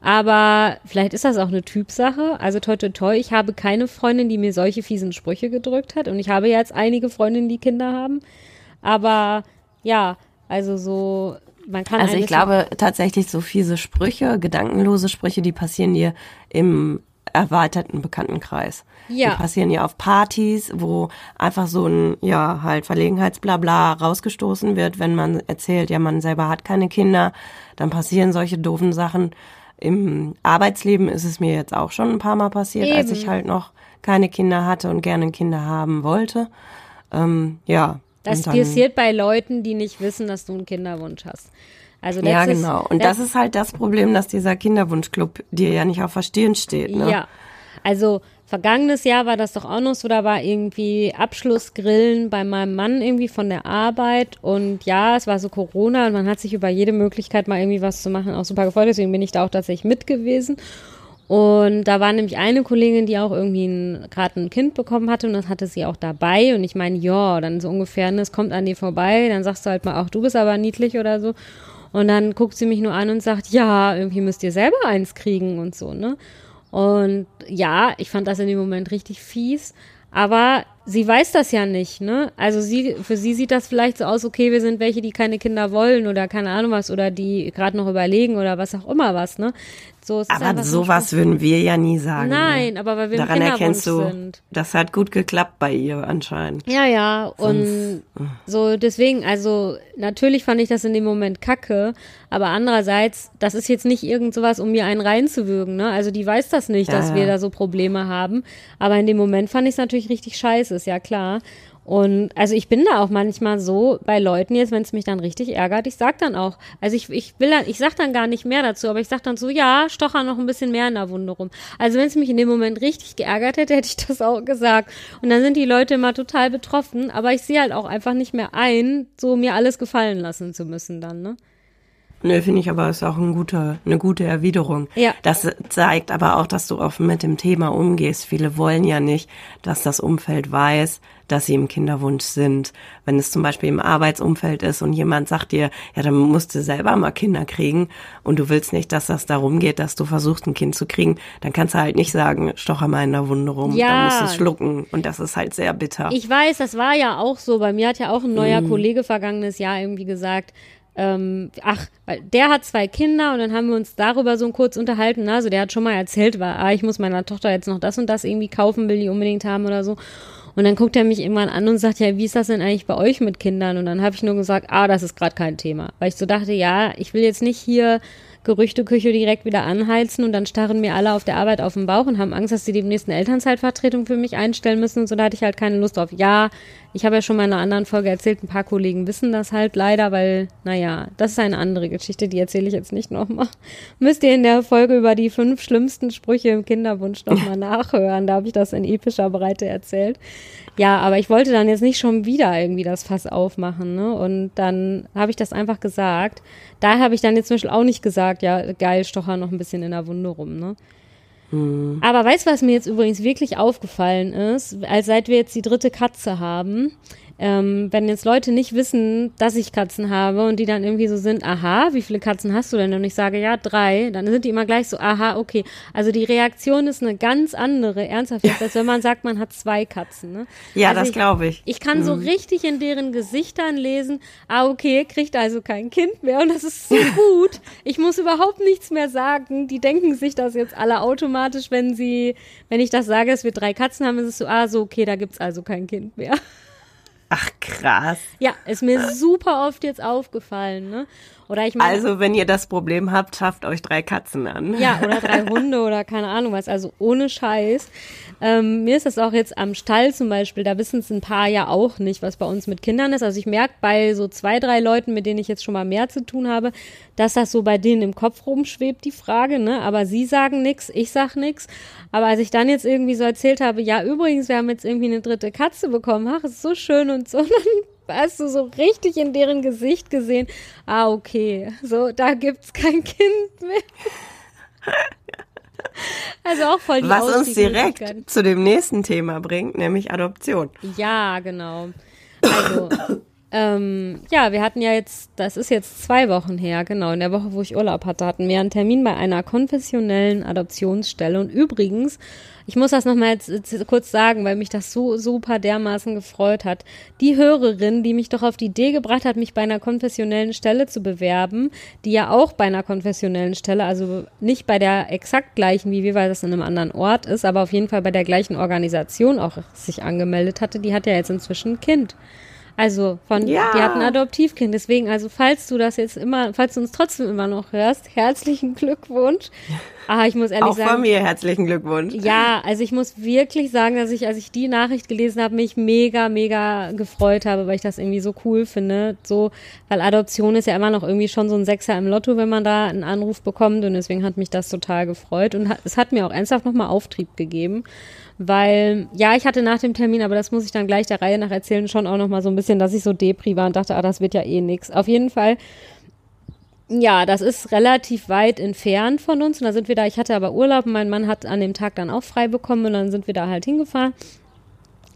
Aber vielleicht ist das auch eine Typsache. Also toi toi toi, ich habe keine Freundin, die mir solche fiesen Sprüche gedrückt hat. Und ich habe jetzt einige Freundinnen, die Kinder haben. Aber ja, also so, man kann Also ich glaube tatsächlich so fiese Sprüche, gedankenlose Sprüche, die passieren dir im erweiterten Bekanntenkreis. Ja. Die passieren ja auf Partys, wo einfach so ein, ja, halt Verlegenheitsblabla rausgestoßen wird, wenn man erzählt, ja, man selber hat keine Kinder, dann passieren solche doofen Sachen. Im Arbeitsleben ist es mir jetzt auch schon ein paar Mal passiert, als Eben. ich halt noch keine Kinder hatte und gerne Kinder haben wollte. Ähm, ja. Das dann- passiert bei Leuten, die nicht wissen, dass du einen Kinderwunsch hast. Also Ja, genau. Und das ist halt das Problem, dass dieser Kinderwunschclub dir ja nicht auf der Stirn steht. Ne? Ja. Also vergangenes Jahr war das doch auch noch so, da war irgendwie Abschlussgrillen bei meinem Mann irgendwie von der Arbeit und ja, es war so Corona und man hat sich über jede Möglichkeit mal irgendwie was zu machen auch super gefreut, deswegen bin ich da auch tatsächlich mit gewesen. Und da war nämlich eine Kollegin, die auch irgendwie gerade ein Kind bekommen hatte und das hatte sie auch dabei. Und ich meine, ja, dann so ungefähr, ne, es kommt an dir vorbei, dann sagst du halt mal auch, du bist aber niedlich oder so. Und dann guckt sie mich nur an und sagt, ja, irgendwie müsst ihr selber eins kriegen und so, ne? Und ja, ich fand das in dem Moment richtig fies. Aber sie weiß das ja nicht, ne? Also sie, für sie sieht das vielleicht so aus, okay, wir sind welche, die keine Kinder wollen oder keine Ahnung was oder die gerade noch überlegen oder was auch immer was, ne? So, ist Aber sowas würden wir ja nie sagen. Nein, ne? aber weil wir Daran erkennst du, sind. das hat gut geklappt bei ihr anscheinend. Ja, ja, und so deswegen, also natürlich fand ich das in dem Moment kacke, aber andererseits, das ist jetzt nicht irgend sowas, um mir einen reinzuwürgen, ne? Also die weiß das nicht, Ja, dass ja. wir da so Probleme haben, aber in dem Moment fand ich es natürlich richtig scheiße, ist ja klar. Und also ich bin da auch manchmal so bei Leuten jetzt, wenn es mich dann richtig ärgert, ich sag dann auch, also ich, ich will dann, ich sag dann gar nicht mehr dazu, aber ich sag dann so, ja, stocher noch ein bisschen mehr in der Wunde rum. Also wenn es mich in dem Moment richtig geärgert hätte, hätte ich das auch gesagt. Und dann sind die Leute immer total betroffen, aber ich sehe halt auch einfach nicht mehr ein, so mir alles gefallen lassen zu müssen dann, ne? Nö, finde ich aber ist auch ein guter, eine gute Erwiderung. Ja. Das zeigt aber auch, dass du offen mit dem Thema umgehst. Viele wollen ja nicht, dass das Umfeld weiß, dass sie im Kinderwunsch sind. Wenn es zum Beispiel im Arbeitsumfeld ist und jemand sagt dir, ja, dann musst du selber mal Kinder kriegen und du willst nicht, dass das darum geht, dass du versuchst, ein Kind zu kriegen, dann kannst du halt nicht sagen, stocher mal in der Wunde rum. Ja. Dann musst du es schlucken und das ist halt sehr bitter. Ich weiß, das war ja auch so. Bei mir hat ja auch ein neuer Kollege vergangenes Jahr irgendwie gesagt, ähm, ach, weil der hat zwei Kinder und dann haben wir uns darüber so kurz unterhalten. ne? Also der hat schon mal erzählt, war, ah, ich muss meiner Tochter jetzt noch das und das irgendwie kaufen, will die unbedingt haben oder so. Und dann guckt er mich irgendwann an und sagt, ja, wie ist das denn eigentlich bei euch mit Kindern? Und dann habe ich nur gesagt, ah, das ist gerade kein Thema. Weil ich so dachte, ja, ich will jetzt nicht hier Gerüchteküche direkt wieder anheizen und dann starren mir alle auf der Arbeit auf den Bauch und haben Angst, dass sie demnächst eine Elternzeitvertretung für mich einstellen müssen und so, da hatte ich halt keine Lust drauf. Ja, Ich habe ja schon mal in einer anderen Folge erzählt, ein paar Kollegen wissen das halt leider, weil, naja, das ist eine andere Geschichte, die erzähle ich jetzt nicht nochmal. Müsst ihr in der Folge über die fünf schlimmsten Sprüche im Kinderwunsch nochmal nachhören. Da habe ich das in epischer Breite erzählt. Ja, aber ich wollte dann jetzt nicht schon wieder irgendwie das Fass aufmachen, ne? Und dann habe ich das einfach gesagt. Da habe ich dann jetzt zum Beispiel auch nicht gesagt, ja, geil, stocher noch ein bisschen in der Wunde rum, ne? Hm. Aber weißt du, was mir jetzt übrigens wirklich aufgefallen ist, als seit wir jetzt die dritte Katze haben, ähm, wenn jetzt Leute nicht wissen, dass ich Katzen habe und die dann irgendwie so sind, aha, wie viele Katzen hast du denn? Und ich sage, ja, drei, dann sind die immer gleich so, aha, okay. Also die Reaktion ist eine ganz andere, ernsthaft, jetzt, als wenn man sagt, man hat zwei Katzen. Ne? Ja, also das glaube ich. Ich kann mhm. so richtig in deren Gesichtern lesen, ah, okay, kriegt also kein Kind mehr und das ist so gut. Ich muss überhaupt nichts mehr sagen. Die denken sich das jetzt alle automatisch, wenn sie, wenn ich das sage, dass wir drei Katzen haben, ist es so, ah, so, okay, da gibt's also kein Kind mehr. Ach krass. Ja, ist mir super oft jetzt aufgefallen, ne? Oder ich meine, also wenn ihr das Problem habt, schafft euch drei Katzen an. Ja, oder drei Hunde oder keine Ahnung was. Also ohne Scheiß. Ähm, mir ist das auch jetzt am Stall zum Beispiel, da wissen es ein paar ja auch nicht, was bei uns mit Kindern ist. Also ich merke bei so zwei, drei Leuten, mit denen ich jetzt schon mal mehr zu tun habe, dass das so bei denen im Kopf rumschwebt, die Frage, ne? Aber sie sagen nix, ich sag nix. Aber als ich dann jetzt irgendwie so erzählt habe, ja, übrigens, wir haben jetzt irgendwie eine dritte Katze bekommen, ach, ist so schön und so, dann hast du so richtig in deren Gesicht gesehen, ah, okay, so, da gibt's kein Kind mehr. Also auch voll die Was uns direkt zu dem nächsten Thema bringt, nämlich Adoption. Ja, genau. Also, ähm, ja, wir hatten ja jetzt, das ist jetzt zwei Wochen her, genau, in der Woche, wo ich Urlaub hatte, hatten wir einen Termin bei einer konfessionellen Adoptionsstelle. Und übrigens, ich muss das nochmal jetzt, kurz sagen, weil mich das so super dermaßen gefreut hat. Die Hörerin, die mich doch auf die Idee gebracht hat, mich bei einer konfessionellen Stelle zu bewerben, die ja auch bei einer konfessionellen Stelle, also nicht bei der exakt gleichen, wie wir, weil das in einem anderen Ort ist, aber auf jeden Fall bei der gleichen Organisation auch sich angemeldet hatte, die hat ja jetzt inzwischen ein Kind. Also von, ja. die hat ein Adoptivkind. Deswegen, also falls du das jetzt immer, falls du uns trotzdem immer noch hörst, herzlichen Glückwunsch. Ah, ich muss ehrlich Auch sagen. Auch von mir herzlichen Glückwunsch. Ja, also ich muss wirklich sagen, dass ich, als ich die Nachricht gelesen habe, mich mega, mega gefreut habe, weil ich das irgendwie so cool finde. So, weil Adoption ist ja immer noch irgendwie schon so ein Sechser im Lotto, wenn man da einen Anruf bekommt. Und deswegen hat mich das total gefreut. Und es hat mir auch ernsthaft nochmal Auftrieb gegeben weil ja, ich hatte nach dem Termin, aber das muss ich dann gleich der Reihe nach erzählen, schon auch noch mal so ein bisschen, dass ich so depri war und dachte, ah, das wird ja eh nix. Auf jeden Fall ja, das ist relativ weit entfernt von uns und da sind wir da, ich hatte aber Urlaub und mein Mann hat an dem Tag dann auch frei bekommen und dann sind wir da halt hingefahren.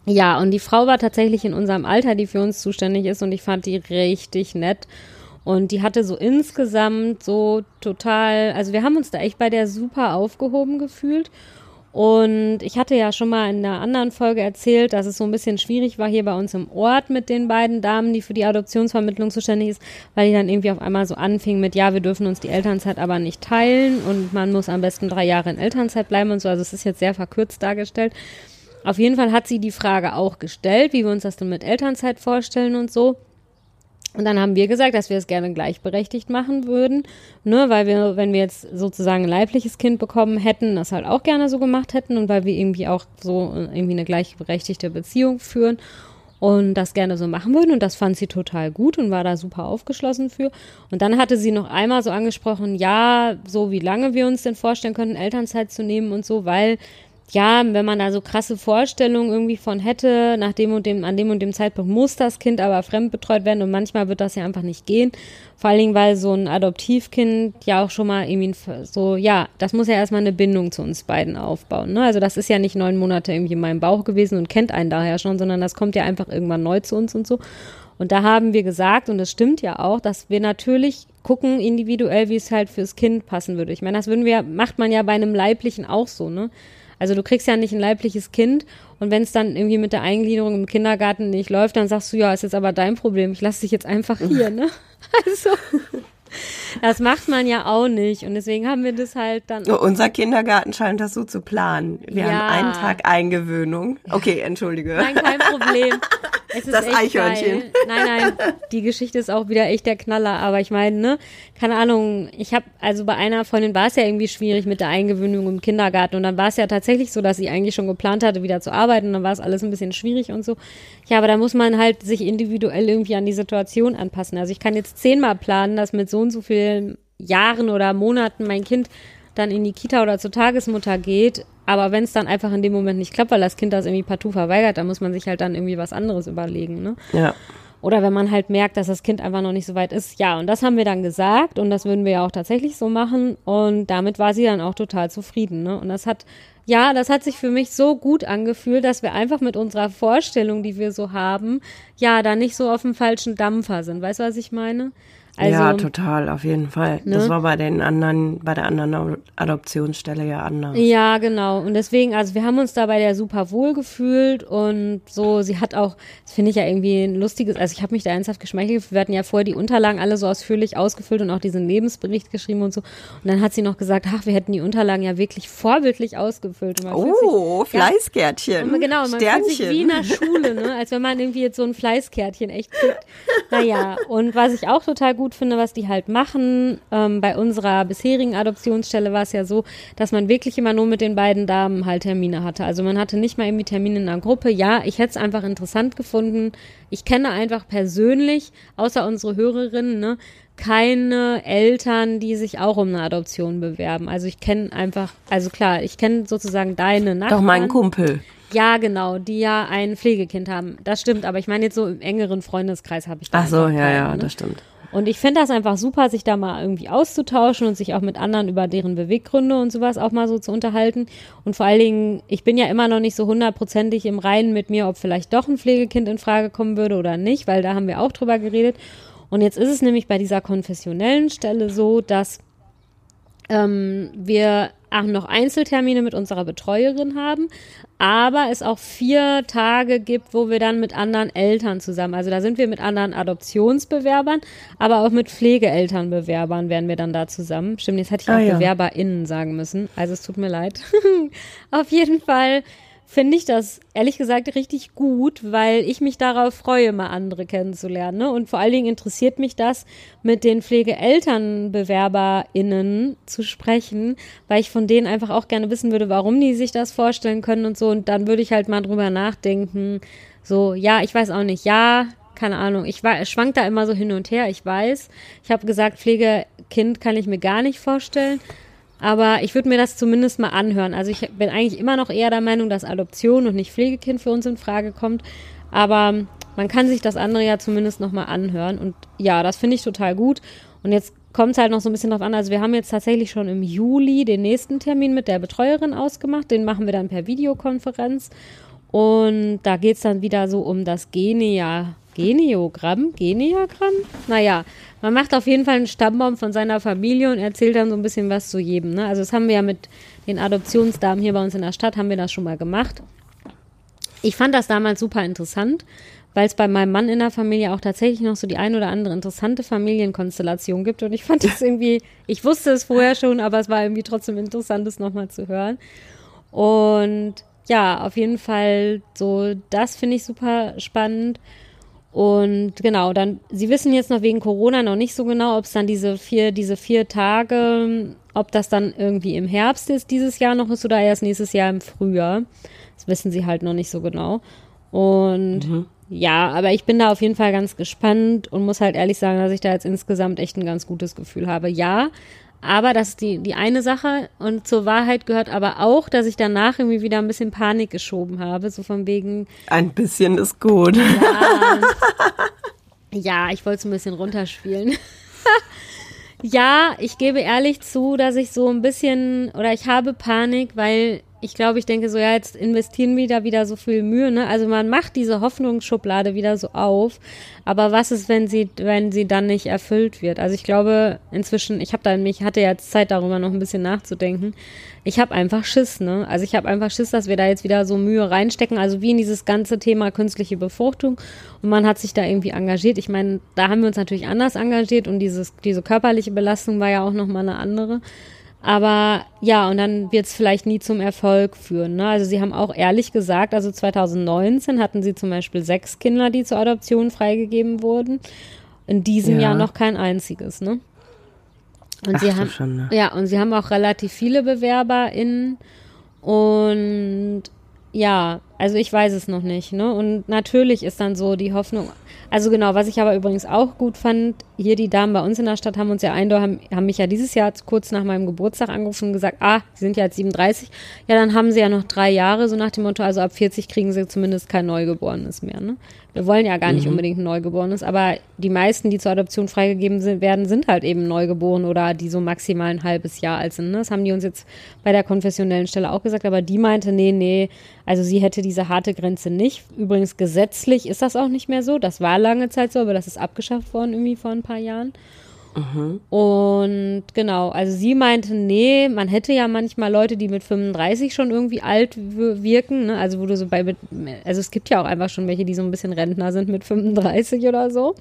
Ja, und die Frau war tatsächlich in unserem Alter, die für uns zuständig ist und ich fand die richtig nett. Und die hatte so insgesamt so total, also wir haben uns da echt bei der super aufgehoben gefühlt. Und ich hatte ja schon mal in einer anderen Folge erzählt, dass es so ein bisschen schwierig war hier bei uns im Ort mit den beiden Damen, die für die Adoptionsvermittlung zuständig ist, weil die dann irgendwie auf einmal so anfing mit, ja, wir dürfen uns die Elternzeit aber nicht teilen und man muss am besten drei Jahre in Elternzeit bleiben und so. Also es ist jetzt sehr verkürzt dargestellt. Auf jeden Fall hat sie die Frage auch gestellt, wie wir uns das denn mit Elternzeit vorstellen und so. Und dann haben wir gesagt, dass wir es gerne gleichberechtigt machen würden, ne, weil wir, wenn wir jetzt sozusagen ein leibliches Kind bekommen hätten, das halt auch gerne so gemacht hätten und weil wir irgendwie auch so äh, irgendwie eine gleichberechtigte Beziehung führen und das gerne so machen würden. Und das fand sie total gut und war da super aufgeschlossen für. Und dann hatte sie noch einmal so angesprochen, ja, so wie lange wir uns denn vorstellen könnten, Elternzeit zu nehmen und so, weil ja, wenn man da so krasse Vorstellungen irgendwie von hätte, nach dem und dem, an dem und dem Zeitpunkt muss das Kind aber fremdbetreut werden und manchmal wird das ja einfach nicht gehen. Vor allen Dingen, weil so ein Adoptivkind ja auch schon mal irgendwie so, ja, das muss ja erstmal eine Bindung zu uns beiden aufbauen. Ne? Also das ist ja nicht neun Monate irgendwie in meinem Bauch gewesen und kennt einen daher schon, sondern das kommt ja einfach irgendwann neu zu uns und so. Und da haben wir gesagt, und das stimmt ja auch, dass wir natürlich gucken individuell, wie es halt fürs Kind passen würde. Ich meine, das würden wir, macht man ja bei einem Leiblichen auch so, ne? Also du kriegst ja nicht ein leibliches Kind und wenn es dann irgendwie mit der Eingliederung im Kindergarten nicht läuft, dann sagst du, ja, ist jetzt aber dein Problem. Ich lasse dich jetzt einfach hier, ne? Also das macht man ja auch nicht und deswegen haben wir das halt dann. Oh, unser Kindergarten scheint das so zu planen. Wir ja. haben einen Tag Eingewöhnung. Okay, entschuldige. Nein, kein Problem. Das Eichhörnchen. Geil. Nein, nein, die Geschichte ist auch wieder echt der Knaller. Aber ich meine, ne, keine Ahnung, ich habe, also bei einer Freundin war es ja irgendwie schwierig mit der Eingewöhnung im Kindergarten. Und dann war es ja tatsächlich so, dass sie eigentlich schon geplant hatte, wieder zu arbeiten. Und dann war es alles ein bisschen schwierig und so. Ja, aber da muss man halt sich individuell irgendwie an die Situation anpassen. Also ich kann jetzt zehnmal planen, dass mit so und so vielen Jahren oder Monaten mein Kind dann in die Kita oder zur Tagesmutter geht. Aber wenn es dann einfach in dem Moment nicht klappt, weil das Kind das irgendwie partout verweigert, dann muss man sich halt dann irgendwie was anderes überlegen. Ne? Ja. Oder wenn man halt merkt, dass das Kind einfach noch nicht so weit ist. Ja, und das haben wir dann gesagt und das würden wir ja auch tatsächlich so machen. Und damit war sie dann auch total zufrieden. Ne? Und das hat, ja, das hat sich für mich so gut angefühlt, dass wir einfach mit unserer Vorstellung, die wir so haben, ja, da nicht so auf dem falschen Dampfer sind. Weißt du, was ich meine? Also, ja, total, auf jeden Fall. Ne? Das war bei den anderen, bei der anderen Adoptionsstelle ja anders. Ja, genau. Und deswegen, also wir haben uns da bei der super wohl gefühlt und so, sie hat auch, das finde ich ja irgendwie ein lustiges, also ich habe mich da ernsthaft geschmeichelt. Wir hatten ja vorher die Unterlagen alle so ausführlich ausgefüllt und auch diesen Lebensbericht geschrieben und so. Und dann hat sie noch gesagt, ach, wir hätten die Unterlagen ja wirklich vorbildlich ausgefüllt. Oh, Fleißkärtchen. Und genau, man fühlt sich wie in der Sternchen. Schule, ne? als wenn man irgendwie jetzt so ein Fleißkärtchen echt kriegt. Naja, und was ich auch total gut finde, was die halt machen, ähm, bei unserer bisherigen Adoptionsstelle war es ja so, dass man wirklich immer nur mit den beiden Damen halt Termine hatte. Also man hatte nicht mal irgendwie Termine in einer Gruppe. Ja, ich hätte es einfach interessant gefunden. Ich kenne einfach persönlich, außer unsere Hörerinnen, ne, keine Eltern, die sich auch um eine Adoption bewerben. Also ich kenne einfach, also klar, ich kenne sozusagen deine Nachbarn. Doch mein Kumpel. Ja, genau, die ja ein Pflegekind haben. Das stimmt, aber ich meine jetzt so im engeren Freundeskreis habe ich da Ach so, ja, keinen, ja, ne? das stimmt. Und ich finde das einfach super, sich da mal irgendwie auszutauschen und sich auch mit anderen über deren Beweggründe und sowas auch mal so zu unterhalten. Und vor allen Dingen, ich bin ja immer noch nicht so hundertprozentig im Reinen mit mir, ob vielleicht doch ein Pflegekind in Frage kommen würde oder nicht, weil da haben wir auch drüber geredet. Und jetzt ist es nämlich bei dieser konfessionellen Stelle so, dass ähm, wir auch noch Einzeltermine mit unserer Betreuerin haben, aber es auch vier Tage gibt, wo wir dann mit anderen Eltern zusammen, also da sind wir mit anderen Adoptionsbewerbern, aber auch mit Pflegeelternbewerbern wären wir dann da zusammen. Stimmt, jetzt hätte ich auch Ah, ja. BewerberInnen sagen müssen, also es tut mir leid. Auf jeden Fall finde ich das ehrlich gesagt richtig gut, weil ich mich darauf freue, mal andere kennenzulernen. Ne? Und vor allen Dingen interessiert mich das, mit den PflegeelternbewerberInnen zu sprechen, weil ich von denen einfach auch gerne wissen würde, warum die sich das vorstellen können und so. Und dann würde ich halt mal drüber nachdenken. So, ja, ich weiß auch nicht, ja, keine Ahnung. Ich war, schwank da immer so hin und her, ich weiß. Ich habe gesagt, Pflegekind kann ich mir gar nicht vorstellen. Aber ich würde mir das zumindest mal anhören. Also ich bin eigentlich immer noch eher der Meinung, dass Adoption und nicht Pflegekind für uns in Frage kommt. Aber man kann sich das andere ja zumindest noch mal anhören. Und ja, das finde ich total gut. Und jetzt kommt es halt noch so ein bisschen drauf an. Also wir haben jetzt tatsächlich schon im Juli den nächsten Termin mit der Betreuerin ausgemacht. Den machen wir dann per Videokonferenz. Und da geht es dann wieder so um das Genia, Geniogramm, Geniagramm? Naja, man macht auf jeden Fall einen Stammbaum von seiner Familie und erzählt dann so ein bisschen was zu jedem. Ne? Also das haben wir ja mit den Adoptionsdamen hier bei uns in der Stadt, haben wir das schon mal gemacht. Ich fand das damals super interessant, weil es bei meinem Mann in der Familie auch tatsächlich noch so die ein oder andere interessante Familienkonstellation gibt. Und ich fand das irgendwie, ich wusste es vorher schon, aber es war irgendwie trotzdem interessant, es nochmal zu hören. Und ja, auf jeden Fall so, das finde ich super spannend. Und genau, dann, Sie wissen jetzt noch wegen Corona noch nicht so genau, ob es dann diese vier, diese vier Tage, ob das dann irgendwie im Herbst ist, dieses Jahr noch ist oder erst nächstes Jahr im Frühjahr. Das wissen Sie halt noch nicht so genau. Und ja, aber ich bin da auf jeden Fall ganz gespannt und muss halt ehrlich sagen, dass ich da jetzt insgesamt echt ein ganz gutes Gefühl habe. Ja, aber das ist die, die eine Sache und zur Wahrheit gehört aber auch, dass ich danach irgendwie wieder ein bisschen Panik geschoben habe, so von wegen, Ein bisschen ist gut. ja, ja ich wollte es ein bisschen runterspielen. ja, ich gebe ehrlich zu, dass ich so ein bisschen, oder ich habe Panik, weil ich glaube, ich denke so, ja, jetzt investieren wir da wieder so viel Mühe, ne? Also man macht diese Hoffnungsschublade wieder so auf, aber was ist, wenn sie, wenn sie dann nicht erfüllt wird? Also ich glaube, inzwischen, ich habe da mich hatte jetzt Zeit darüber noch ein bisschen nachzudenken. Ich habe einfach Schiss, ne? Also ich habe einfach Schiss, dass wir da jetzt wieder so Mühe reinstecken, also wie in dieses ganze Thema künstliche Befruchtung und man hat sich da irgendwie engagiert. Ich meine, da haben wir uns natürlich anders engagiert und dieses diese körperliche Belastung war ja auch noch mal eine andere. Aber ja, und dann wird es vielleicht nie zum Erfolg führen. Ne? Also sie haben auch ehrlich gesagt, also 2019 hatten sie zum Beispiel sechs Kinder, die zur Adoption freigegeben wurden. In diesem Ja. Jahr noch kein einziges, ne? Und Ach sie haben, Schande. ja, und sie haben auch relativ viele BewerberInnen. Und ja, also ich weiß es noch nicht, ne? Und natürlich ist dann so die Hoffnung. Also genau, was ich aber übrigens auch gut fand, hier die Damen bei uns in der Stadt haben uns ja eindeutig, haben, haben mich ja dieses Jahr kurz nach meinem Geburtstag angerufen und gesagt, ah, sie sind ja jetzt 37. Ja, dann haben sie ja noch drei Jahre, so nach dem Motto, also ab 40 kriegen sie zumindest kein Neugeborenes mehr, ne? Wir wollen ja gar nicht unbedingt ein Neugeborenes, aber die meisten, die zur Adoption freigegeben sind, werden, sind halt eben neugeboren oder die so maximal ein halbes Jahr alt sind. Ne? Das haben die uns jetzt bei der konfessionellen Stelle auch gesagt, aber die meinte, nee, nee, also sie hätte diese harte Grenze nicht. Übrigens gesetzlich ist das auch nicht mehr so. Das war lange Zeit so, aber das ist abgeschafft worden irgendwie vor ein paar Jahren. Und genau, also sie meinte, nee, man hätte ja manchmal Leute, die mit 35 schon irgendwie alt wirken, ne? Also wo du so bei, mit- also es gibt ja auch einfach schon welche, die so ein bisschen Rentner sind mit 35 oder so.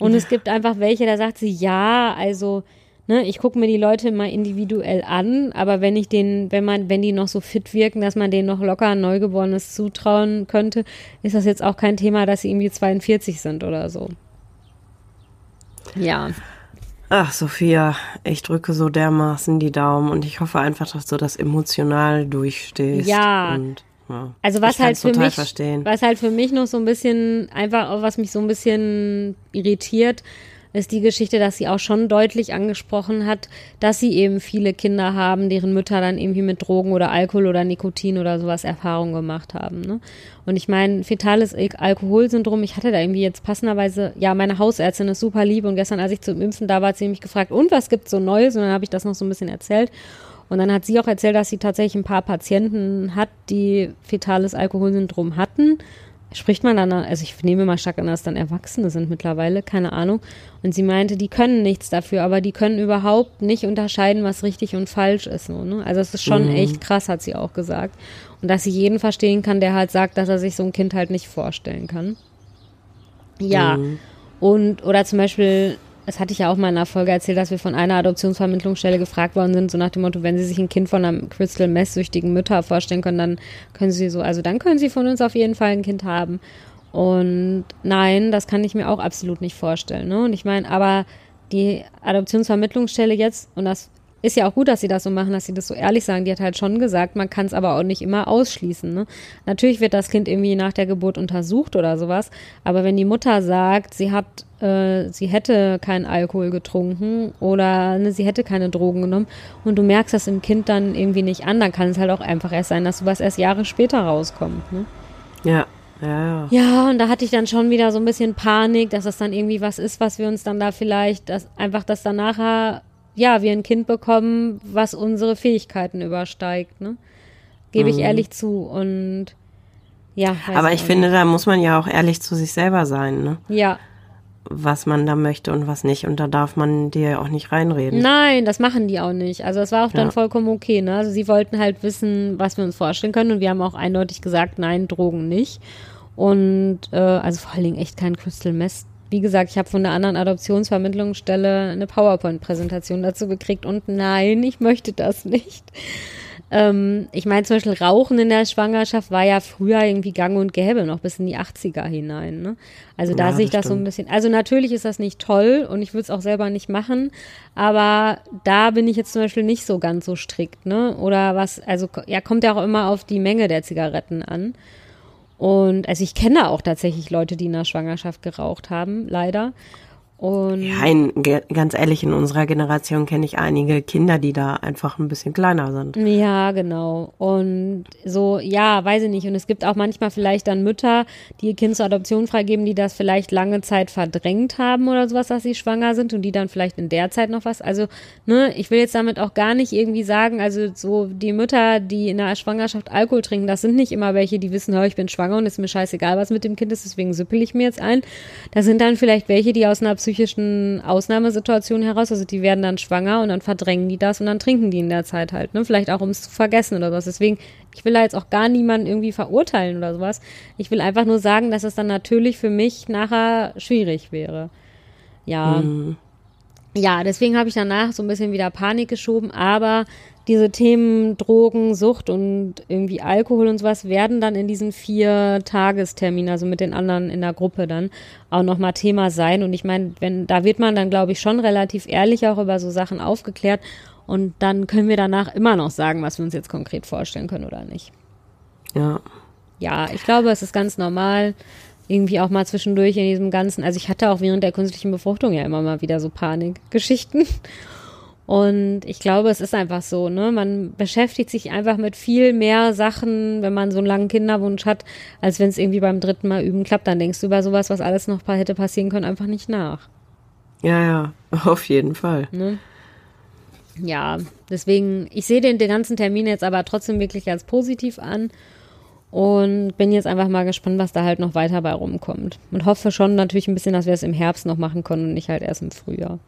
Und es gibt einfach welche, da sagt sie, ja, also, ne, ich gucke mir die Leute mal individuell an, aber wenn ich denen, wenn man, wenn die noch so fit wirken, dass man denen noch locker ein Neugeborenes zutrauen könnte, ist das jetzt auch kein Thema, dass sie irgendwie 42 sind oder so. Ja. Ach, Sophia, ich drücke so dermaßen die Daumen und ich hoffe einfach, dass du das emotional durchstehst. Ja. Und, ja. Also was ich halt für mich, verstehen. was halt für mich noch so ein bisschen einfach, auch was mich so ein bisschen irritiert, ist die Geschichte, dass sie auch schon deutlich angesprochen hat, dass sie eben viele Kinder haben, deren Mütter dann irgendwie mit Drogen oder Alkohol oder Nikotin oder sowas Erfahrung gemacht haben. Ne? Und ich meine, fetales Al- Alkoholsyndrom, ich hatte da irgendwie jetzt passenderweise, ja, meine Hausärztin ist super lieb und gestern, als ich zum Impfen da war, hat sie mich gefragt, und was gibt's so Neues? Und dann habe ich das noch so ein bisschen erzählt. Und dann hat sie auch erzählt, dass sie tatsächlich ein paar Patienten hat, die fetales Alkoholsyndrom hatten. Spricht man dann, also ich nehme mal stark an, dass dann Erwachsene sind mittlerweile, keine Ahnung. Und sie meinte, die können nichts dafür, aber die können überhaupt nicht unterscheiden, was richtig und falsch ist. So, ne? Also es ist schon echt krass, hat sie auch gesagt. Und dass sie jeden verstehen kann, der halt sagt, dass er sich so ein Kind halt nicht vorstellen kann. Ja. Und, oder zum Beispiel, das hatte ich ja auch mal in einer Folge erzählt, dass wir von einer Adoptionsvermittlungsstelle gefragt worden sind, so nach dem Motto, wenn sie sich ein Kind von einer Crystal Mess süchtigen Mutter vorstellen können, dann können sie so, also dann können sie von uns auf jeden Fall ein Kind haben. Und nein, das kann ich mir auch absolut nicht vorstellen. Ne? Und ich meine, aber die Adoptionsvermittlungsstelle jetzt, und das ist ja auch gut, dass sie das so machen, dass sie das so ehrlich sagen. Die hat halt schon gesagt, man kann es aber auch nicht immer ausschließen. Ne? Natürlich wird das Kind irgendwie nach der Geburt untersucht oder sowas, aber wenn die Mutter sagt, sie hat, äh, sie hätte keinen Alkohol getrunken oder ne, sie hätte keine Drogen genommen und du merkst das im Kind dann irgendwie nicht an, dann kann es halt auch einfach erst sein, dass sowas erst Jahre später rauskommt. Ne? Ja, ja, ja. Und da hatte ich dann schon wieder so ein bisschen Panik, dass das dann irgendwie was ist, was wir uns dann da vielleicht, dass einfach, dass dann nachher, ja, wir ein Kind bekommen, was unsere Fähigkeiten übersteigt, ne? Gebe ich ehrlich zu. Und ja. Mhm. Aber ich finde, da muss man ja auch ehrlich zu sich selber sein, ne? Ja. Was man da möchte und was nicht. Und da darf man dir ja auch nicht reinreden. Nein, das machen die auch nicht. Also das war auch dann Ja. vollkommen okay. Ne? Also sie wollten halt wissen, was wir uns vorstellen können und wir haben auch eindeutig gesagt, nein, Drogen nicht. Und äh, also vor allen Dingen echt kein Crystal Mess. Wie gesagt, ich habe von einer anderen Adoptionsvermittlungsstelle eine PowerPoint-Präsentation dazu gekriegt und nein, ich möchte das nicht. Ähm, ich meine, zum Beispiel Rauchen in der Schwangerschaft war ja früher irgendwie gang und gäbe, noch bis in die 80er hinein. Ne? Also da Ja, sehe ich das das so ein bisschen. Also natürlich ist das nicht toll und ich würde es auch selber nicht machen, aber da bin ich jetzt zum Beispiel nicht so ganz so strikt, ne? Oder was, also ja, kommt ja auch immer auf die Menge der Zigaretten an. Und also ich kenne auch tatsächlich Leute, die in der Schwangerschaft geraucht haben, leider. Und Ja, in, ganz ehrlich, in unserer Generation kenne ich einige Kinder, die da einfach ein bisschen kleiner sind. Ja, genau. Und so, ja, weiß ich nicht. Und es gibt auch manchmal vielleicht dann Mütter, die ihr Kind zur Adoption freigeben, die das vielleicht lange Zeit verdrängt haben oder sowas, dass sie schwanger sind und die dann vielleicht in der Zeit noch was. Also, ne, ich will jetzt damit auch gar nicht irgendwie sagen, also so die Mütter, die in der Schwangerschaft Alkohol trinken, das sind nicht immer welche, die wissen, hör, ich bin schwanger und ist mir scheißegal, was mit dem Kind ist, deswegen süppel ich mir jetzt ein. Da sind dann vielleicht welche, die aus einer psychischen Ausnahmesituation heraus, also die werden dann schwanger und dann verdrängen die das und dann trinken die in der Zeit halt, ne? Vielleicht auch, um es zu vergessen oder sowas. Deswegen, ich will da jetzt auch gar niemanden irgendwie verurteilen oder sowas. Ich will einfach nur sagen, dass es dann natürlich für mich nachher schwierig wäre. Ja. ja, deswegen habe ich danach so ein bisschen wieder Panik geschoben, aber diese Themen Drogen, Sucht und irgendwie Alkohol und sowas werden dann in diesen vier Tagestermin, also mit den anderen in der Gruppe dann auch nochmal Thema sein. Und ich meine, wenn, da wird man dann, glaube ich, schon relativ ehrlich auch über so Sachen aufgeklärt. Und dann können wir danach immer noch sagen, was wir uns jetzt konkret vorstellen können oder nicht. Ja. Ja, ich glaube, es ist ganz normal, irgendwie auch mal zwischendurch in diesem ganzen, also ich hatte auch während der künstlichen Befruchtung ja immer mal wieder so Panikgeschichten. Und ich glaube, es ist einfach so, ne? Man beschäftigt sich einfach mit viel mehr Sachen, wenn man so einen langen Kinderwunsch hat, als wenn es irgendwie beim dritten Mal üben klappt. Dann denkst du über sowas, was alles noch hätte passieren können, einfach nicht nach. Ja, ja, auf jeden Fall. Ne? Ja, deswegen, ich sehe den, den ganzen Termin jetzt aber trotzdem wirklich als positiv an und bin jetzt einfach mal gespannt, was da halt noch weiter bei rumkommt. Und hoffe schon natürlich ein bisschen, dass wir es im Herbst noch machen können und nicht halt erst im Frühjahr.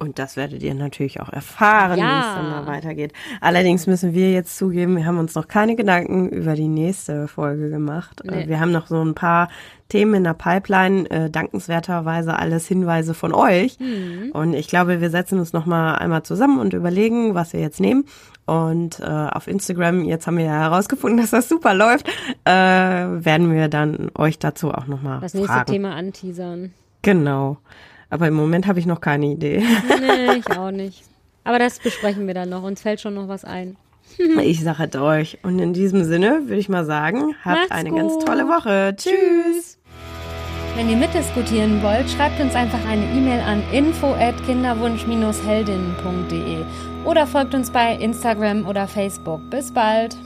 Und das werdet ihr natürlich auch erfahren, Ja. wie es dann mal weitergeht. Allerdings müssen wir jetzt zugeben, wir haben uns noch keine Gedanken über die nächste Folge gemacht. Nee. Äh, Wir haben noch so ein paar Themen in der Pipeline, äh, dankenswerterweise alles Hinweise von euch. Mhm. Und ich glaube, wir setzen uns noch mal einmal zusammen und überlegen, was wir jetzt nehmen. Und äh, auf Instagram, jetzt haben wir ja herausgefunden, dass das super läuft, äh, werden wir dann euch dazu auch noch mal Das nächste fragen. Thema anteasern. Genau. Aber im Moment habe ich noch keine Idee. Nee, ich auch nicht. Aber das besprechen wir dann noch. Uns fällt schon noch was ein. Ich sage es euch. Und in diesem Sinne würde ich mal sagen, habt Macht's eine gut. ganz tolle Woche. Tschüss. Wenn ihr mitdiskutieren wollt, schreibt uns einfach eine E-Mail an info@kinderwunsch-heldinnen.de oder folgt uns bei Instagram oder Facebook. Bis bald.